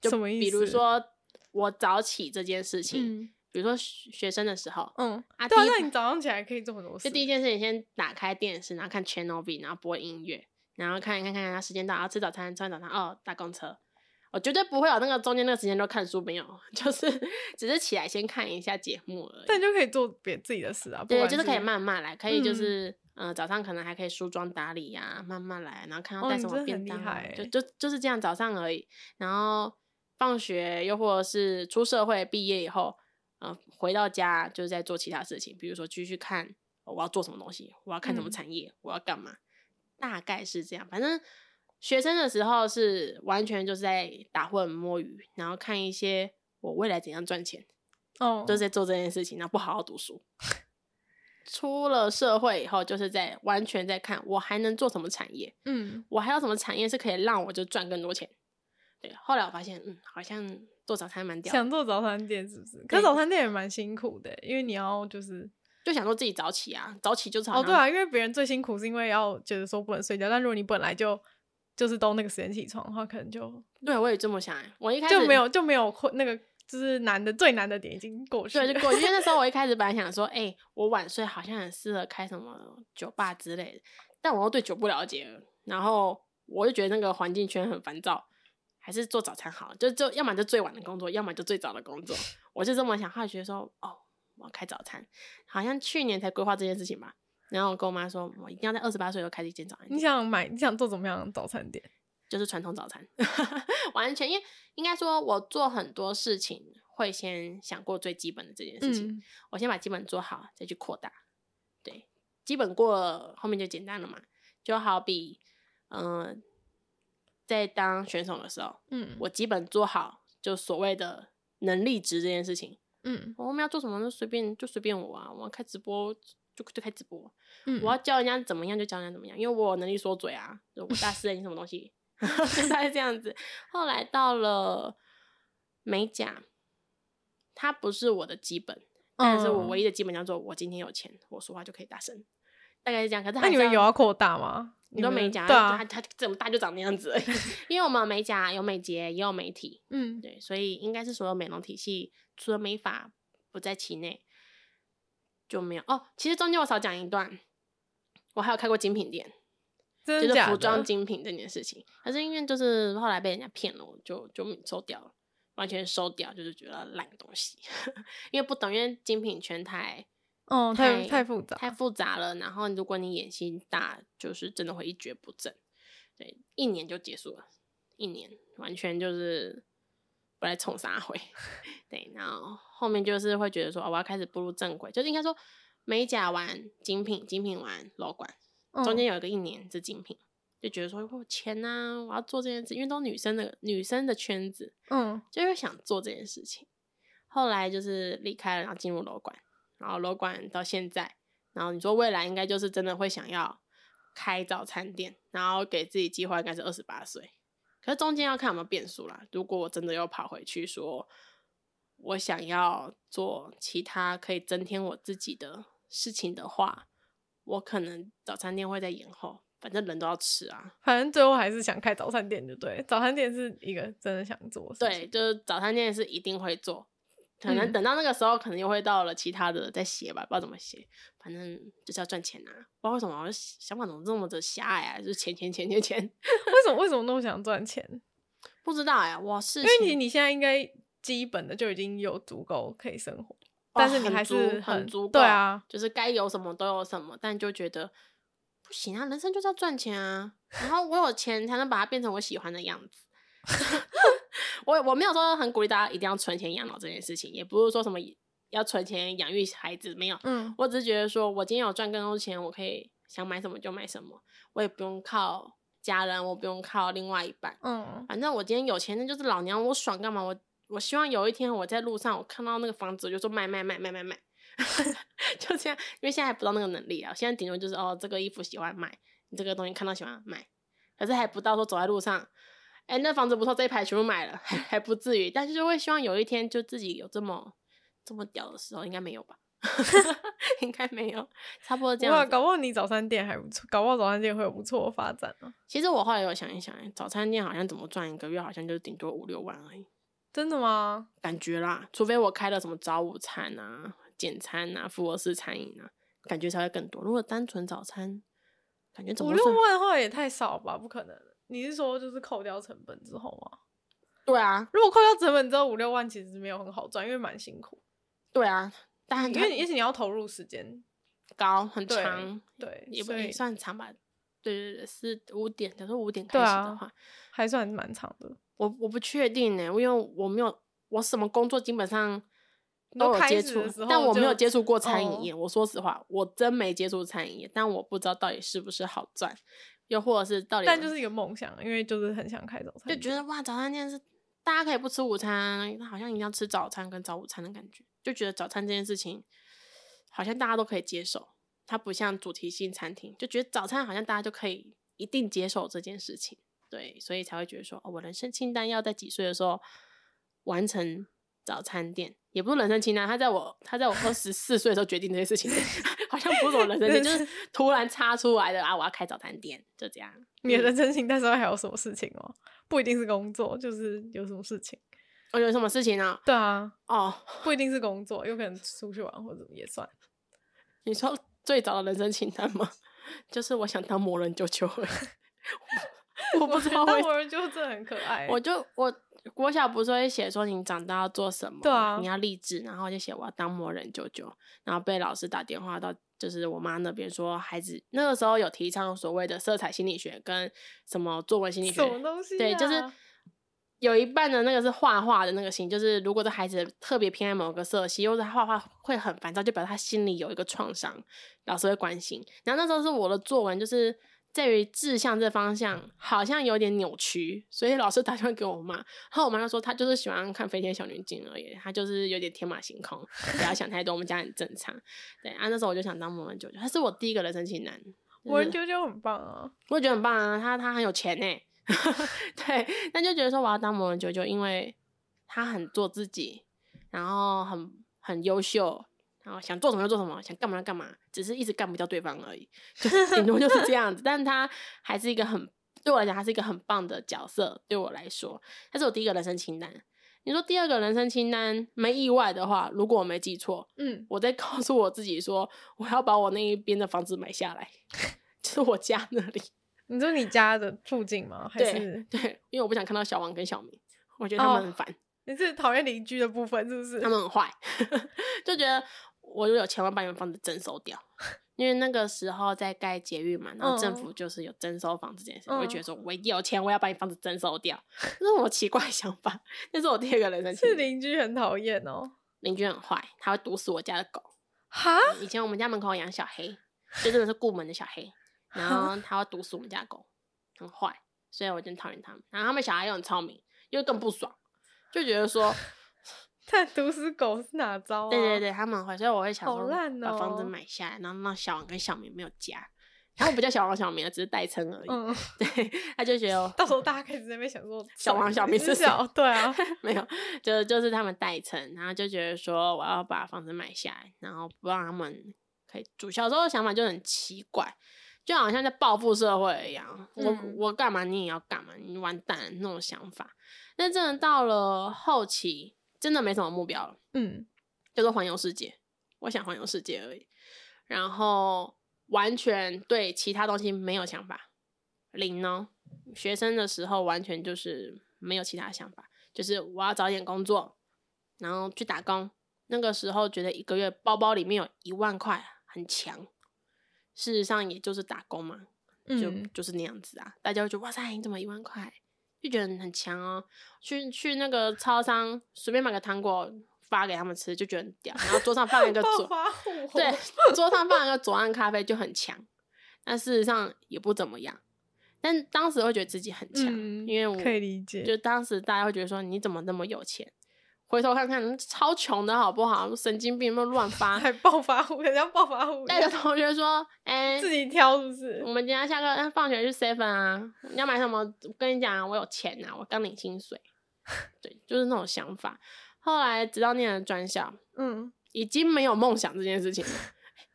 就什么意思？比如说我早起这件事情，嗯、比如说学生的时候，嗯啊，
对啊，那你早上起来可以做很多事。
就第一件事情，先打开电视，然后看 Channel V，然后播音乐。然后看一看，看看，时间到，然后吃早餐，吃完早餐哦，搭公车。我绝对不会有那个中间那个时间都看书，没有，就是只是起来先看一下节目而已。
但就可以做别自己的事啊，
对，就是可以慢慢来，可以就是嗯、呃，早上可能还可以梳妆打理呀、啊，慢慢来，然后看到带什么便当，哦、就就就是这样早上而已。然后放学又或者是出社会毕业以后，嗯、呃，回到家就是在做其他事情，比如说继续看我要做什么东西，我要看什么产业，嗯、我要干嘛。大概是这样，反正学生的时候是完全就是在打混摸鱼，然后看一些我未来怎样赚钱，哦，都是在做这件事情，然后不好好读书。出了社会以后，就是在完全在看我还能做什么产业，嗯，我还有什么产业是可以让我就赚更多钱。对，后来我发现，嗯，好像做早餐蛮屌，
想做早餐店是不是？可是早餐店也蛮辛苦的，因为你要就是。
就想说自己早起啊，早起就。
哦，对啊，因为别人最辛苦是因为要觉得说不能睡觉，但如果你本来就就是都那个时间起床的话，可能就
对，我也这么想。我一开始
就没有就没有那个就是难的最难的点已经过去了，
对，就过去。因为那时候我一 开始本来想说，哎、欸，我晚睡好像很适合开什么酒吧之类的，但我又对酒不了解，然后我就觉得那个环境圈很烦躁，还是做早餐好，就就要么就最晚的工作，要么就最早的工作，我就这么想。后来觉得说，哦。我要开早餐，好像去年才规划这件事情吧。然后我跟我妈说，我一定要在二十八岁就开一间早餐店。
你想买？你想做怎么样的早餐店？
就是传统早餐，完全因为应该说，我做很多事情会先想过最基本的这件事情。嗯、我先把基本做好，再去扩大。对，基本过了，后面就简单了嘛。就好比，嗯、呃，在当选手的时候，嗯，我基本做好就所谓的能力值这件事情，嗯，我们要做什么就随便就随便我啊，我要开直播就就开直播，嗯，我要教人家怎么样就教人家怎么样，因为我有能力说嘴啊，我大师你什么东西，大概这样子。后来到了美甲，它不是我的基本，但是我唯一的基本叫做我今天有钱，我说话就可以大声。大概是这样，可是那
你们有要扩大吗？
你都美甲，对啊，它它这么大就长那样子而已。因为我们美甲有美睫，也有美体，嗯，对，所以应该是所有美容体系，除了美发不在其内，就没有哦。其实中间我少讲一段，我还有开过精品店，就是服装精品这件事情。可是因为就是后来被人家骗了，我就就收掉了，完全收掉，就是觉得烂东西，因为不懂，因为精品全台。
哦，太太复杂，
太复杂了。然后如果你野心大，就是真的会一蹶不振。对，一年就结束了，一年完全就是不来冲啥回。对，然后后面就是会觉得说，哦，我要开始步入正轨，就是应该说美甲完精品，精品完楼管，中间有一个一年是精品，就觉得说我钱呐、啊，我要做这件事，因为都女生的女生的圈子，嗯，就是想做这件事情。后来就是离开了，然后进入楼管。然后楼管到现在，然后你说未来应该就是真的会想要开早餐店，然后给自己计划应该是二十八岁，可是中间要看有没有变数啦。如果我真的又跑回去说，我想要做其他可以增添我自己的事情的话，我可能早餐店会在延后。反正人都要吃啊，
反正最后还是想开早餐店，就对。早餐店是一个真的想做，
对，就是早餐店是一定会做。可能等到那个时候，可能又会到了其他的再写吧，不知道怎么写。反正就是要赚钱呐、啊，不知道为什么我想法怎么这么的狭隘啊，就是钱钱钱钱钱。为
什么为什么那么想赚钱？
不知道呀，我是
因为你你现在应该基本的就已经有足够可以生活，哦、但是你还是很，
很足够，
对啊，
就是该有什么都有什么，但就觉得不行啊，人生就是要赚钱啊，然后我有钱才能把它变成我喜欢的样子。我我没有说很鼓励大家一定要存钱养老这件事情，也不是说什么要存钱养育孩子，没有。嗯，我只是觉得说，我今天有赚更多钱，我可以想买什么就买什么，我也不用靠家人，我不用靠另外一半。嗯，反正我今天有钱，那就是老娘我爽干嘛？我我希望有一天我在路上我看到那个房子，我就说卖卖卖卖卖卖，就这样。因为现在还不到那个能力啊，现在顶多就是哦，这个衣服喜欢买，你这个东西看到喜欢买，可是还不到说走在路上。哎、欸，那房子不错，这一排全部买了，还还不至于，但是就会希望有一天就自己有这么这么屌的时候，应该没有吧？应该没有，差不多这样。哇，
搞不好你早餐店还不错，搞不好早餐店会有不错的发展呢、啊。
其实我后来有想一想，早餐店好像怎么赚一个月，好像就顶多五六万而已。
真的吗？
感觉啦，除非我开了什么早午餐啊、简餐啊、复合式餐饮啊，感觉才会更多。如果单纯早餐，感觉
五六万的话也太少吧？不可能。你是说就是扣掉成本之后吗？
对啊，
如果扣掉成本之后五六万其实没有很好赚，因为蛮辛苦。
对啊，但
因为也许你要投入时间
高很长，
对，对
也不也算长吧。对对对，是五点，假如五点开始的话，啊、
还算蛮长的。
我我不确定呢，因为我没有我什么工作基本上都有接触，但我没有接触过餐饮业。哦、我说实话，我真没接触餐饮业，但我不知道到底是不是好赚。又或者是到底，
但就是一个梦想，因为就是很想开早餐，
就觉得哇，早餐店是大家可以不吃午餐，好像一定要吃早餐跟早午餐的感觉，就觉得早餐这件事情好像大家都可以接受，它不像主题性餐厅，就觉得早餐好像大家就可以一定接受这件事情，对，所以才会觉得说，哦，我人生清单要在几岁的时候完成早餐店。也不是人生清单，他在我他在我二十四岁的时候决定这些事情，好像不是我人生清单，就是 突然插出来的啊！我要开早餐店，就这样。
你的人生清单上面还有什么事情哦？不一定是工作，就是有什么事情。
哦，有什么事情呢？
对啊，
哦，
不一定是工作，有可能出去玩或者也算。
你说最早的人生清单吗？就是我想当魔人啾啾。我不知道，当
魔人啾啾真的很可爱。
我就我。国小不是会写说你长大要做什么？
对啊，
你要励志，然后就写我要当魔人舅舅，然后被老师打电话到就是我妈那边说，孩子那个时候有提倡所谓的色彩心理学跟什么作文心理学，
什么东西啊？
对，就是有一半的那个是画画的那个心，就是如果这孩子特别偏爱某个色系，或者他画画会很烦躁，就表示他心里有一个创伤，老师会关心。然后那时候是我的作文就是。在于志向这方向好像有点扭曲，所以老师打电话给我妈，然后我妈就说她就是喜欢看飞天小女警而已，她就是有点天马行空，不要想太多，我们家很正常。对啊，那时候我就想当魔人啾啾，他是我第一个人生情男。
魔人啾啾很棒啊，
我也觉得很棒啊，他他很有钱呢。对，那就觉得说我要当魔人啾啾，因为他很做自己，然后很很优秀。然后想做什么就做什么，想干嘛就干嘛，只是一直干不掉对方而已，就顶多就是这样子。但他还是一个很对我来讲，他是一个很棒的角色。对我来说，他是我第一个人生清单。你说第二个人生清单，没意外的话，如果我没记错，嗯，我在告诉我自己说，我要把我那一边的房子买下来，就是我家那里。
你说你家的附近吗？还是
对，对，因为我不想看到小王跟小明，我觉得他们很烦。哦，
你是讨厌邻居的部分是不是？
他们很坏，就觉得。我就有钱，我把你们房子征收掉，因为那个时候在盖捷运嘛，然后政府就是有征收房子这件事，嗯、我就觉得说，我一定有钱，我要把你房子征收掉，这是我奇怪的想法。那是我第二个人生。
是邻居很讨厌哦，
邻居很坏，他会毒死我家的狗。
哈、
嗯？以前我们家门口养小黑，就真的是顾门的小黑，然后他会毒死我们家的狗，很坏，所以我真讨厌他们。然后他们小孩又很聪明，又更不爽，就觉得说。
但毒死狗是哪招啊？
对对对，他们会，所以我会想说，把房子买下来，然后让小王跟小明没有家。然后不叫小王小明了，只是代称而已。嗯，对，他就觉得
到时候大家开始在那边想说，
小王小明是谁？
对啊，
没有，就就是他们代称，然后就觉得说我要把房子买下来，然后不让他们可以住。小时候的想法就很奇怪，就好像在报复社会一样。我我干嘛你也要干嘛，你完蛋那种想法。但真的到了后期。真的没什么目标了，嗯，叫做环游世界。我想环游世界而已，然后完全对其他东西没有想法，零呢。学生的时候完全就是没有其他想法，就是我要找点工作，然后去打工。那个时候觉得一个月包包里面有一万块很强，事实上也就是打工嘛，就、嗯、就是那样子啊。大家会觉得哇塞，你怎么一万块？就觉得很强哦，去去那个超商随便买个糖果发给他们吃，就觉得很屌。然后桌上放一个左，对，桌上放一个左岸咖啡就很强。但事实上也不怎么样。但当时会觉得自己很强，嗯，因为我
可以理解。
就当时大家会觉得说，你怎么那么有钱？回头看看，超穷的好不好？神经病，没有乱发，
还暴发户，人家暴发户。
带着同学说：“ 哎、欸，
自己挑是不是？
我们今天下课，放学去 seven 啊，你要买什么？我跟你讲啊，我有钱啊，我刚领薪水。对，就是那种想法。后来直到念了专校，嗯，已经没有梦想这件事情了，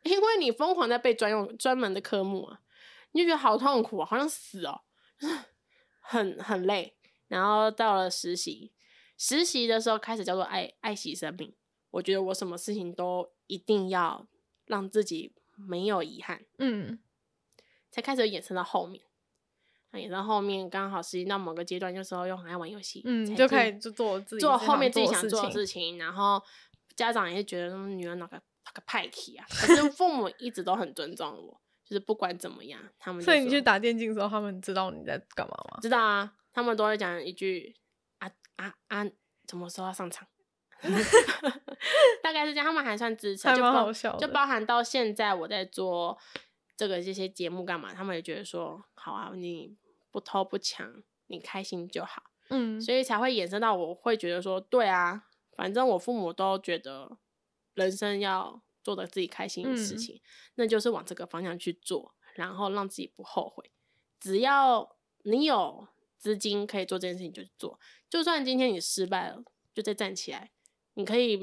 因为你疯狂在背专用专门的科目啊，你就觉得好痛苦啊，好像死哦，很很累。然后到了实习。实习的时候开始叫做爱爱惜生命，我觉得我什么事情都一定要让自己没有遗憾，嗯，才开始衍生到后面，衍生到后面刚好实习到某个阶段，有时候又很爱玩游戏，
嗯，就开始就做自己做
后面自己想做的事情，然后家长也是觉得女儿哪个哪个派气啊，可是父母一直都很尊重我，就是不管怎么样，他们
所以你去打电竞的时候，他们知道你在干嘛吗？
知道啊，他们都会讲一句。啊啊！什么时候要上场？大概是这样，他们还算支持，就包就包含到现在我在做这个这些节目干嘛，他们也觉得说好啊，你不偷不抢，你开心就好。嗯，所以才会衍生到我会觉得说，对啊，反正我父母都觉得人生要做的自己开心的事情，嗯，那就是往这个方向去做，然后让自己不后悔。只要你有。资金可以做这件事情就去做，就算今天你失败了，就再站起来。你可以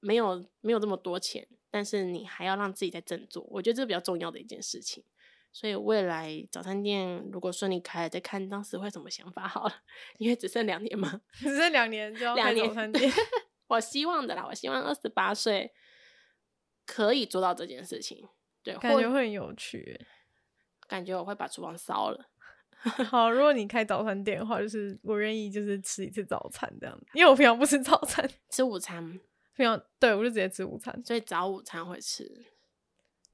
没有没有这么多钱，但是你还要让自己再振作。我觉得这是比较重要的一件事情。所以未来早餐店如果顺利开了，再看当时会什么想法好了。因为只剩两年嘛，
只剩两年就要开早餐店。
我希望的啦，我希望二十八岁可以做到这件事情。对，
感觉会很有趣。
感觉我会把厨房烧了。
好，如果你开早餐店的话，就是我愿意就是吃一次早餐这样，因为我平常不吃早餐，
吃午餐。
平常对我就直接吃午餐，
所以早午餐会吃，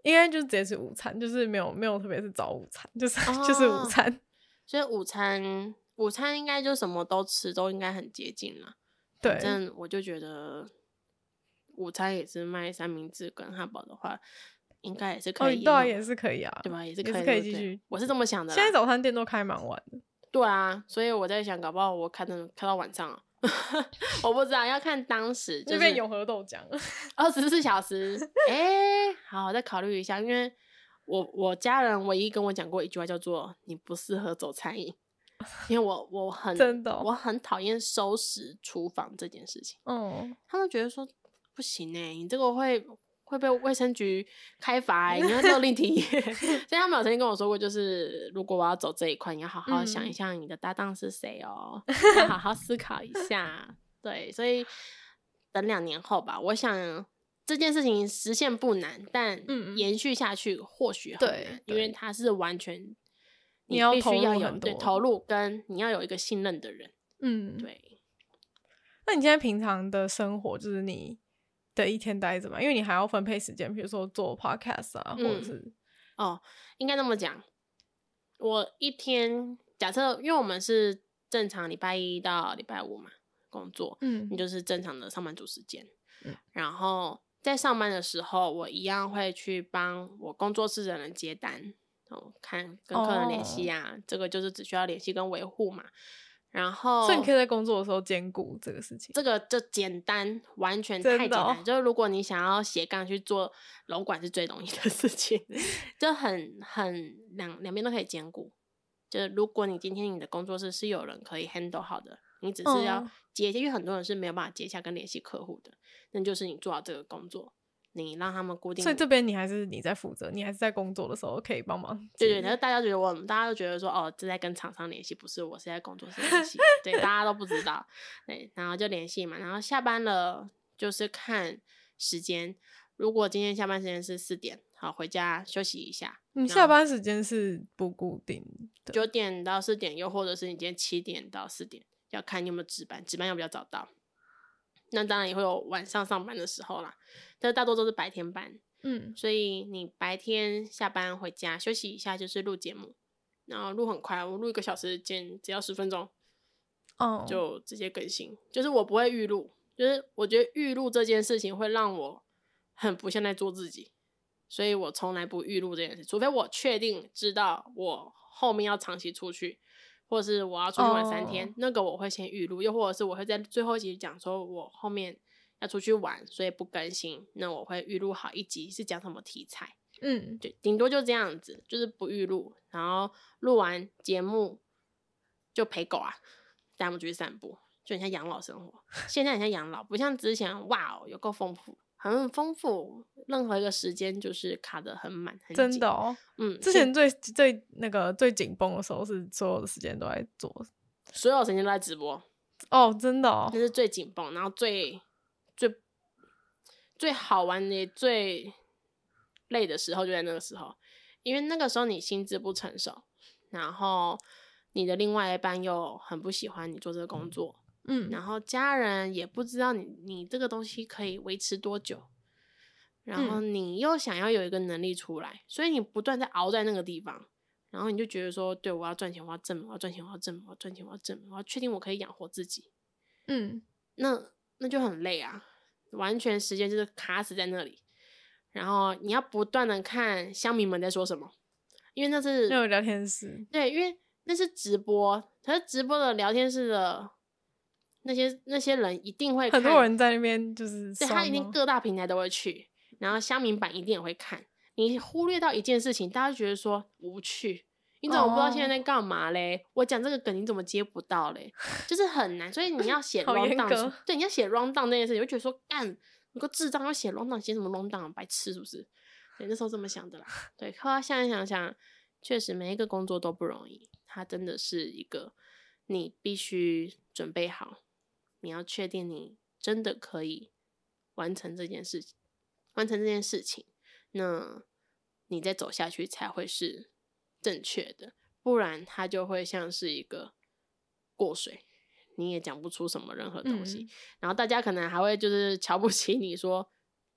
应该就是直接吃午餐，就是没有没有特别是早午餐，就是、哦、就是午餐。
所以午餐午餐应该就什么都吃，都应该很接近了。对，反正我就觉得午餐也是卖三明治跟汉堡的话，应该也是可以，
对啊，也是可以啊，
对吧？也是可以，
可以继续。
我是这么想的。
现在早餐店都开蛮晚的。
对啊，所以我在想，搞不好我开的开到晚上啊，我不知道，要看当时。
这边永和豆浆，
二 十四小时。哎、欸，好，我再考虑一下，因为我我家人唯一跟我讲过一句话，叫做“你不适合走餐饮”，因为我我很
真的、哦，
我很讨厌收拾厨房这件事情。嗯，他们觉得说不行哎，你这个会。会被卫生局开罚、欸，你要勒令停业。所以他们有曾经跟我说过，就是如果我要走这一块，你要好好想一下你的搭档是谁哦、喔，嗯、要好好思考一下。对，所以等两年后吧，我想这件事情实现不难，但延续下去或许很难，对，因为它是完全你必须要有对投入，跟你要有一个信任的人。嗯，对。
那你现在平常的生活就是你的一天待着嘛，因为你还要分配时间，比如说做 podcast 啊，或者是、嗯、
哦，应该那么讲。我一天假设，因为我们是正常礼拜一到礼拜五嘛工作，嗯，你就是正常的上班族时间。嗯，然后在上班的时候，我一样会去帮我工作室的人接单，哦，看跟客人联系啊，哦、这个就是只需要联系跟维护嘛。然后，
所以你可以在工作的时候兼顾这个事情。
这个就简单，完全太简单。哦、就是如果你想要斜杠去做楼管，是最容易的 事情，就很很两两边都可以兼顾。就是如果你今天你的工作室是有人可以 handle 好的，你只是要接，嗯、因为很多人是没有办法接下跟联系客户的，那就是你做好这个工作。你让他们固定，
所以这边你还是你在负责，你还是在工作的时候可以帮忙。
对对，然后大家觉得我，大家都觉得说，哦，这在跟厂商联系，不是我是在工作室联系，对，大家都不知道，对，然后就联系嘛，然后下班了就是看时间，如果今天下班时间是四点，好，回家休息一下。
你下班时间是不固定的，
九点到四点，又或者是你今天七点到四点，要看你有没有值班，值班要不要早到。那当然也会有晚上上班的时候啦，但是大多都是白天班，嗯，所以你白天下班回家休息一下就是录节目，然后录很快，我录一个小时间只要十分钟，哦，就直接更新，就是我不会预录，就是我觉得预录这件事情会让我很不像在做自己，所以我从来不预录这件事，除非我确定知道我后面要长期出去。或者是我要出去玩三天，oh. 那个我会先预录，又或者是我会在最后一集讲说我后面要出去玩，所以不更新，那我会预录好一集是讲什么题材，嗯，对，顶多就这样子，就是不预录，然后录完节目就陪狗啊，带他们出去散步，就很像养老生活。现在很像养老，不像之前，哇哦，有够丰富。很丰富，任何一个时间就是卡的很满，很紧。
真的哦，嗯，之前最最那个最紧绷的时候是所有的时间都在做，
所有时间都在直播。
哦，真的哦，
那是最紧绷，然后最最最好玩的、最累的时候就在那个时候，因为那个时候你心智不成熟，然后你的另外一半又很不喜欢你做这个工作。嗯嗯，然后家人也不知道你你这个东西可以维持多久，然后你又想要有一个能力出来，所以你不断在熬在那个地方，然后你就觉得说，对，我要赚钱，我要挣，我要赚钱，我要挣，我要赚钱，我要挣，我要确定我可以养活自己。嗯，那那就很累啊，完全时间就是卡死在那里，然后你要不断的看乡民们在说什么，因为那是
那有聊天室，
对，因为那是直播，可是直播的聊天室的。那些那些人一定会看，
很多人在那边就是，
对，他一定各大平台都会去，然后乡民版一定也会看。你忽略到一件事情，大家就觉得说无趣，你怎么不知道现在在干嘛嘞？Oh. 我讲这个梗你怎么接不到嘞？就是很难，所以你要写 rundown，对，你要写 rundown 那件事情，我就觉得说干，你个智障要写 rundown，写什么 rundown，白痴是不是？对，那时候这么想的啦。对，后来现在想想，确实每一个工作都不容易，它真的是一个你必须准备好。你要确定你真的可以完成这件事情，完成这件事情，那你再走下去才会是正确的，不然它就会像是一个过水，你也讲不出什么任何东西。嗯、然后大家可能还会就是瞧不起你说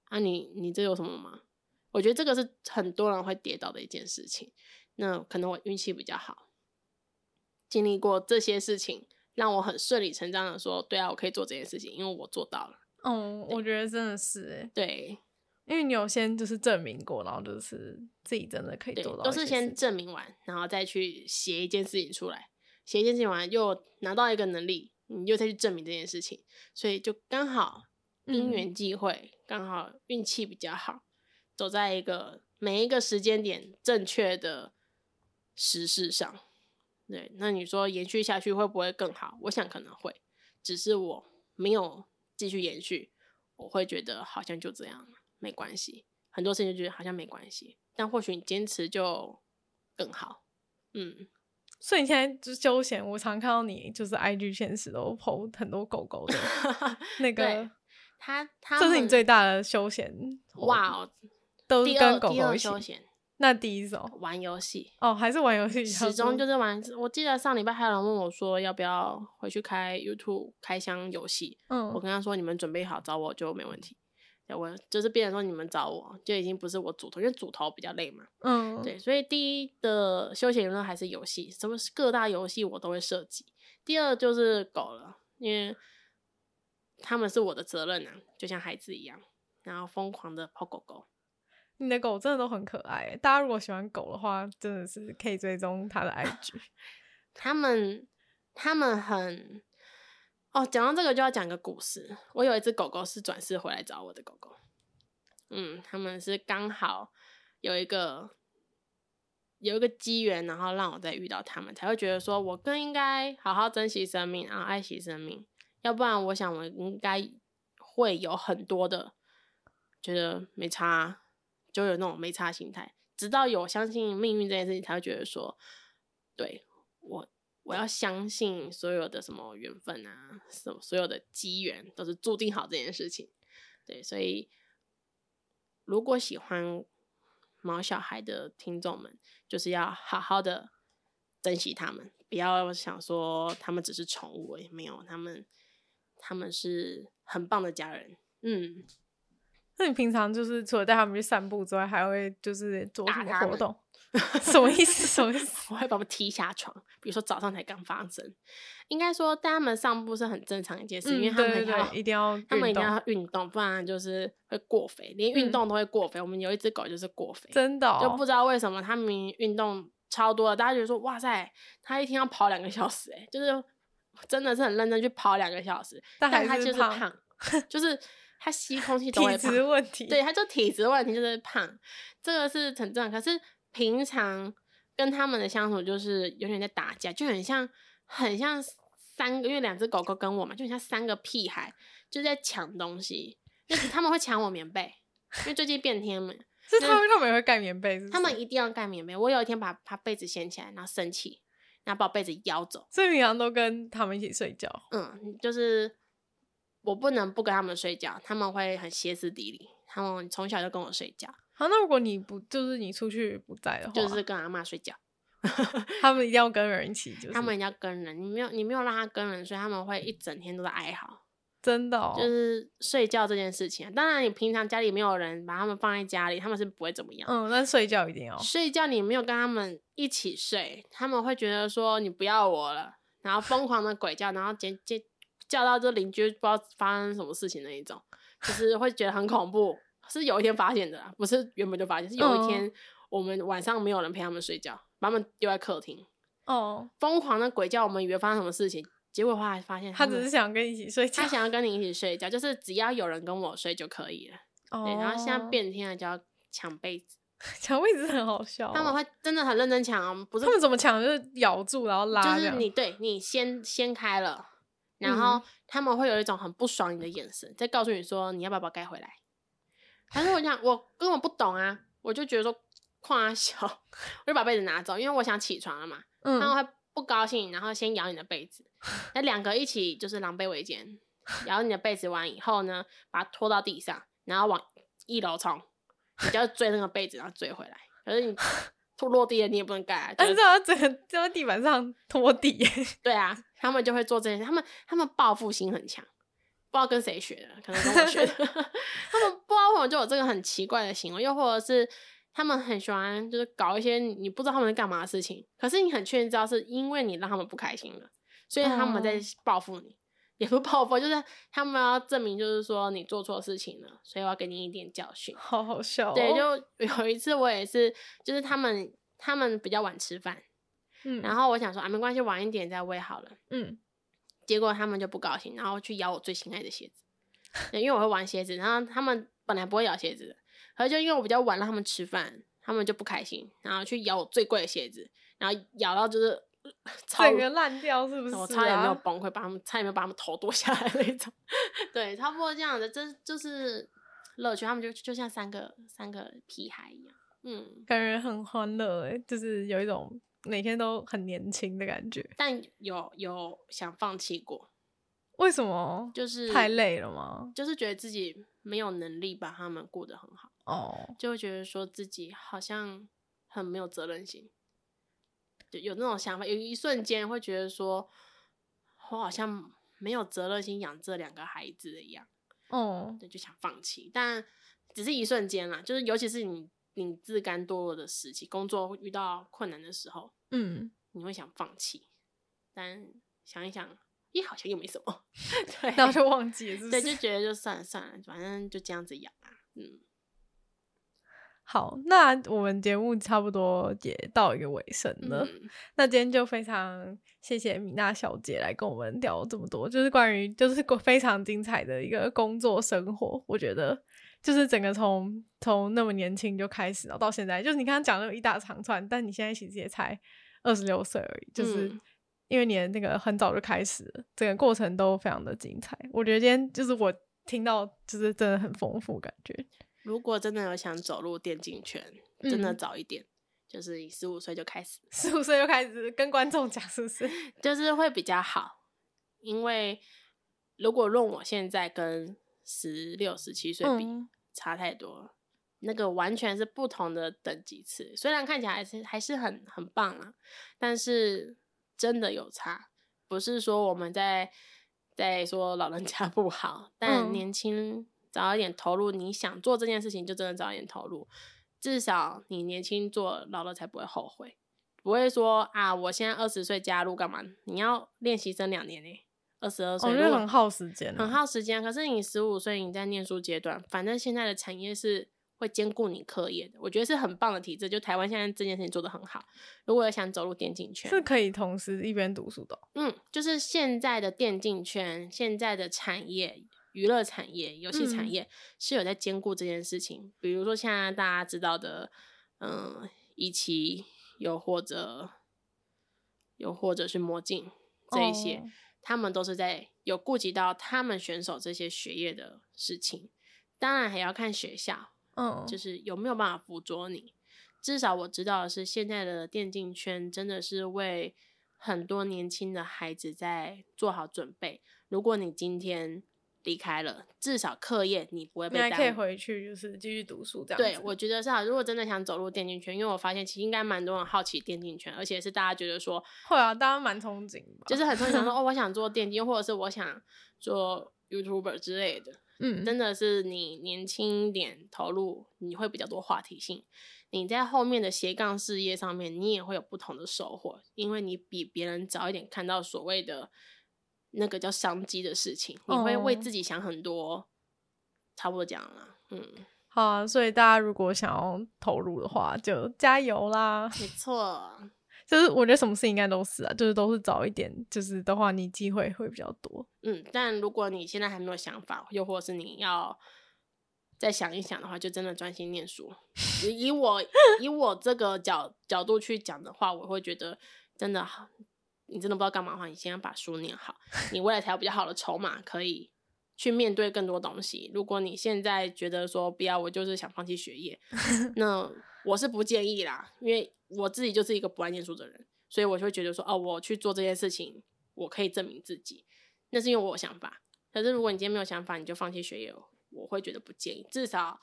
啊你，你你这有什么吗？我觉得这个是很多人会跌倒的一件事情。那可能我运气比较好，经历过这些事情。让我很顺理成章的说，对啊，我可以做这件事情，因为我做到了。
哦，我觉得真的是诶，
对，
因为你有先就是证明过，然后就是自己真的可以做到，
都是先证明完，然后再去写一件事情出来，写一件事情完又拿到一个能力，你又再去证明这件事情，所以就刚好因缘际会，刚、嗯、好运气比较好，走在一个每一个时间点正确的时事上。对，那你说延续下去会不会更好？我想可能会，只是我没有继续延续，我会觉得好像就这样。没关系，很多事情就觉得好像没关系，但或许你坚持就更好。嗯，
所以你现在就休闲，我常看到你就是 IG 现实都 po 很多狗狗的 那个，
他他
这是你最大的休闲
哇哦，
都是跟狗狗一
起休闲。
那第一首
玩游戏
哦，还是玩游戏，
始终就是玩。我记得上礼拜还有人问我说要不要回去开 YouTube 开箱游戏，嗯，我跟他说你们准备好找我就没问题。我就是变成说你们找我就已经不是我主头，因为主头比较累嘛。嗯，对，所以第一的休闲娱乐还是游戏，什么各大游戏我都会涉及。第二就是狗了，因为他们是我的责任啊，就像孩子一样，然后疯狂的跑狗狗。
你的狗真的都很可爱，大家如果喜欢狗的话，真的是可以追踪它的 IG。
他们他们很。哦，讲到这个就要讲个故事。我有一只狗狗是转世回来找我的狗狗，嗯，他们是刚好有一个有一个机缘，然后让我再遇到他们，才会觉得说我更应该好好珍惜生命，然后爱惜生命。要不然，我想我应该会有很多的觉得没差，就有那种没差心态。直到有相信命运这件事情，才会觉得说，对我。我要相信所有的什么缘分啊，什么所有的机缘都是注定好这件事情。对，所以如果喜欢毛小孩的听众们，就是要好好的珍惜他们，不要想说他们只是宠物，也没有，他们他们是很棒的家人。嗯，
那你平常就是除了带他们去散步之外，还会就是做什么活动？什么意思？什么意思？
我会把他们踢下床。比如说早上才刚发生，应该说带他们散步是很正常一件事，嗯、因为他们要
一定要
他们一定要运动，不然就是会过肥，连运动都会过肥。嗯、我们有一只狗就是过肥，
真的、哦、
就不知道为什么他们运动超多了，大家觉得说哇塞，他一天要跑两个小时，哎，就是真的是很认真去跑两个小时，但他就是胖，就是他吸空气都会胖。体质问题，对，他就体质问题就是胖，这个是很正常。可是。平常跟他们的相处就是有点在打架，就很像很像三个，因为两只狗狗跟我嘛，就很像三个屁孩就在抢东西。就是 他们会抢我棉被，因为最近变天嘛，
是他们他们也会盖棉被是不是？
他们一定要盖棉被。我有一天把把被子掀起来，然后生气，然后把被子摇走。
所以平常都跟他们一起睡觉。
嗯，就是我不能不跟他们睡觉，他们会很歇斯底里。他们从小就跟我睡觉。
好，那如果你不就是你出去不在的话，
就是跟阿妈睡觉。
他们一定要跟人一起，就是
他们一定要跟人。你没有你没有让他跟人睡，他们会一整天都在哀嚎。
真的哦，
就是睡觉这件事情。当然，你平常家里没有人把他们放在家里，他们是不会怎么样。
嗯，但睡觉一定要
睡觉。你没有跟他们一起睡，他们会觉得说你不要我了，然后疯狂的鬼叫，然后接接叫到这邻居不知道发生什么事情那一种，就是会觉得很恐怖。是有一天发现的，不是原本就发现。是有一天，我们晚上没有人陪他们睡觉，把他们丢在客厅。哦，疯狂的鬼叫，我们以为发生什么事情，结果后来发现他，
他只是想跟你一起睡觉。
他想要跟你一起睡觉，就是只要有人跟我睡就可以了。哦，对，然后现在变天了，就要抢被子。
抢被子很好笑，
他们会真的很认真抢啊，不是？
他们怎么抢？就是咬住然后拉，
就是你对你先掀开了，然后他们会有一种很不爽你的眼神，在告诉你说你要不要把盖回来。但是我想，我根本不懂啊，我就觉得说夸小，我就把被子拿走，因为我想起床了嘛。嗯，然后他不高兴，然后先咬你的被子，那两个一起就是狼狈为奸，咬你的被子完以后呢，把它拖到地上，然后往一楼冲，你就要追那个被子，然后追回来。可是你拖落地了，你也不能盖啊，但是
要整个就在地板上拖地。
对啊，他们就会做这件事，他们他们报复心很强。不知道跟谁学的，可能跟我学的。他们不知道为什么就有这个很奇怪的行为，又或者是他们很喜欢就是搞一些你不知道他们在干嘛的事情，可是你很确定知道是因为你让他们不开心了，所以他们在报复你。也不报复，就是他们要证明，就是说你做错事情了，所以我要给你一点教训。
好好笑哦。
对，就有一次我也是，就是他们他们比较晚吃饭，嗯，然后我想说啊，没关系，晚一点再喂好了，嗯，结果他们就不高兴，然后去咬我最心爱的鞋子，因为我会玩鞋子，然后他们本来不会咬鞋子的，可是就因为我比较晚让他们吃饭，他们就不开心，然后去咬我最贵的鞋子，然后咬到就是。
整个烂掉是不是、啊？
我差点没有崩溃，把他们差点没有把他们头剁下来那种。对，差不多这样的，这就是乐趣。他们就就像三个三个屁孩一样，嗯，
感觉很欢乐哎，就是有一种每天都很年轻的感觉。
但有有想放弃过？
为什么？就是太累了吗？
就是觉得自己没有能力把他们过得很好哦，就会觉得说自己好像很没有责任心。有那种想法，有一瞬间会觉得说，我好像没有责任心养这两个孩子一样，哦，对，就想放弃，但只是一瞬间啦，就是尤其是你你自甘堕落的时期，工作遇到困难的时候，嗯，你会想放弃，但想一想，咦，好像又没什么，对，
然后就忘记了是是？
对，就觉得就算了算了，反正就这样子养啊，嗯。
好，那我们节目差不多也到一个尾声了。嗯、那今天就非常谢谢米娜小姐来跟我们聊这么多，就是关于就是非常精彩的一个工作生活。我觉得就是整个从从那么年轻就开始，然后到现在，就是你刚刚讲的一大长串，但你现在其实也才二十六岁而已。就是因为你的那个很早就开始了，整个过程都非常的精彩。我觉得今天就是我听到就是真的很丰富感觉。
如果真的有想走入电竞圈，真的早一点，嗯、就是以十五岁就开始，
十五岁就开始跟观众讲，是不是？
就是会比较好，因为如果论我现在跟十六、十七岁比，嗯、差太多了，那个完全是不同的等级次。虽然看起来还是还是很很棒啊，但是真的有差，不是说我们在在说老人家不好，但年轻。嗯早一点投入，你想做这件事情就真的早一点投入，至少你年轻做，老了才不会后悔，不会说啊，我现在二十岁加入干嘛？你要练习生两年呢，二十二岁，
我觉得很耗时间，
很耗时间。可是你十五岁你在念书阶段，反正现在的产业是会兼顾你课业的，我觉得是很棒的体制。就台湾现在这件事情做得很好，如果想走入电竞圈，
是可以同时一边读书的。
嗯，就是现在的电竞圈，现在的产业。娱乐产业、游戏产业是有在兼顾这件事情，嗯、比如说现在大家知道的，嗯，一期又或者又或者是魔镜这一些，哦、他们都是在有顾及到他们选手这些学业的事情。当然还要看学校，嗯，就是有没有办法辅佐你。至少我知道的是，现在的电竞圈真的是为很多年轻的孩子在做好准备。如果你今天离开了，至少课业你不会被耽误。
你还可以回去，就是继续读书这样。
对，我觉得是啊。如果真的想走入电竞圈，因为我发现其实应该蛮多人好奇电竞圈，而且是大家觉得说
会啊，大家蛮憧憬吧，
就是很多人想说 哦，我想做电竞，或者是我想做 YouTuber 之类的。嗯，真的是你年轻一点投入，你会比较多话题性。你在后面的斜杠事业上面，你也会有不同的收获，因为你比别人早一点看到所谓的。那个叫商机的事情，你会为自己想很多，哦、差不多这样了。嗯，
好啊，所以大家如果想要投入的话，就加油啦！
没错，
就是我觉得什么事应该都是啊，就是都是早一点，就是的话，你机会会比较多。
嗯，但如果你现在还没有想法，又或是你要再想一想的话，就真的专心念书。以我以我这个角角度去讲的话，我会觉得真的好。你真的不知道干嘛的话，你先要把书念好，你未来才有比较好的筹码，可以去面对更多东西。如果你现在觉得说不要，我就是想放弃学业，那我是不建议啦，因为我自己就是一个不爱念书的人，所以我就会觉得说，哦，我去做这件事情，我可以证明自己，那是因为我有想法。可是如果你今天没有想法，你就放弃学业，我会觉得不建议，至少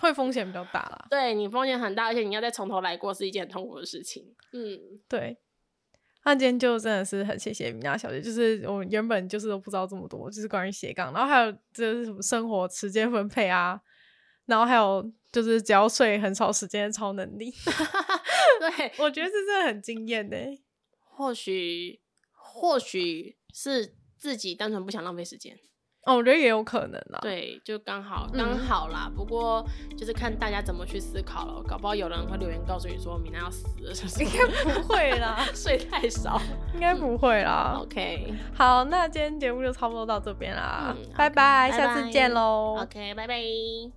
会风险比较大啦。
对，你风险很大，而且你要再从头来过，是一件很痛苦的事情。嗯，
对。那今天就真的是很谢谢米娜小姐，就是我原本就是都不知道这么多，就是关于斜杠，然后还有就是什么生活时间分配啊，然后还有就是只要睡很少时间的超能力。
对，
我觉得这真的很惊艳呢。
或许或许是自己单纯不想浪费时间。
哦，我觉得也有可能啊。
对，就刚好刚好啦。嗯、不过就是看大家怎么去思考了。搞不好有人会留言告诉你说，米娜要死了，
应该不会啦，
睡太少，
应该不会啦。
嗯、OK，
好，那今天节目就差不多到这边啦。嗯、拜拜下次见喽。
OK，拜拜。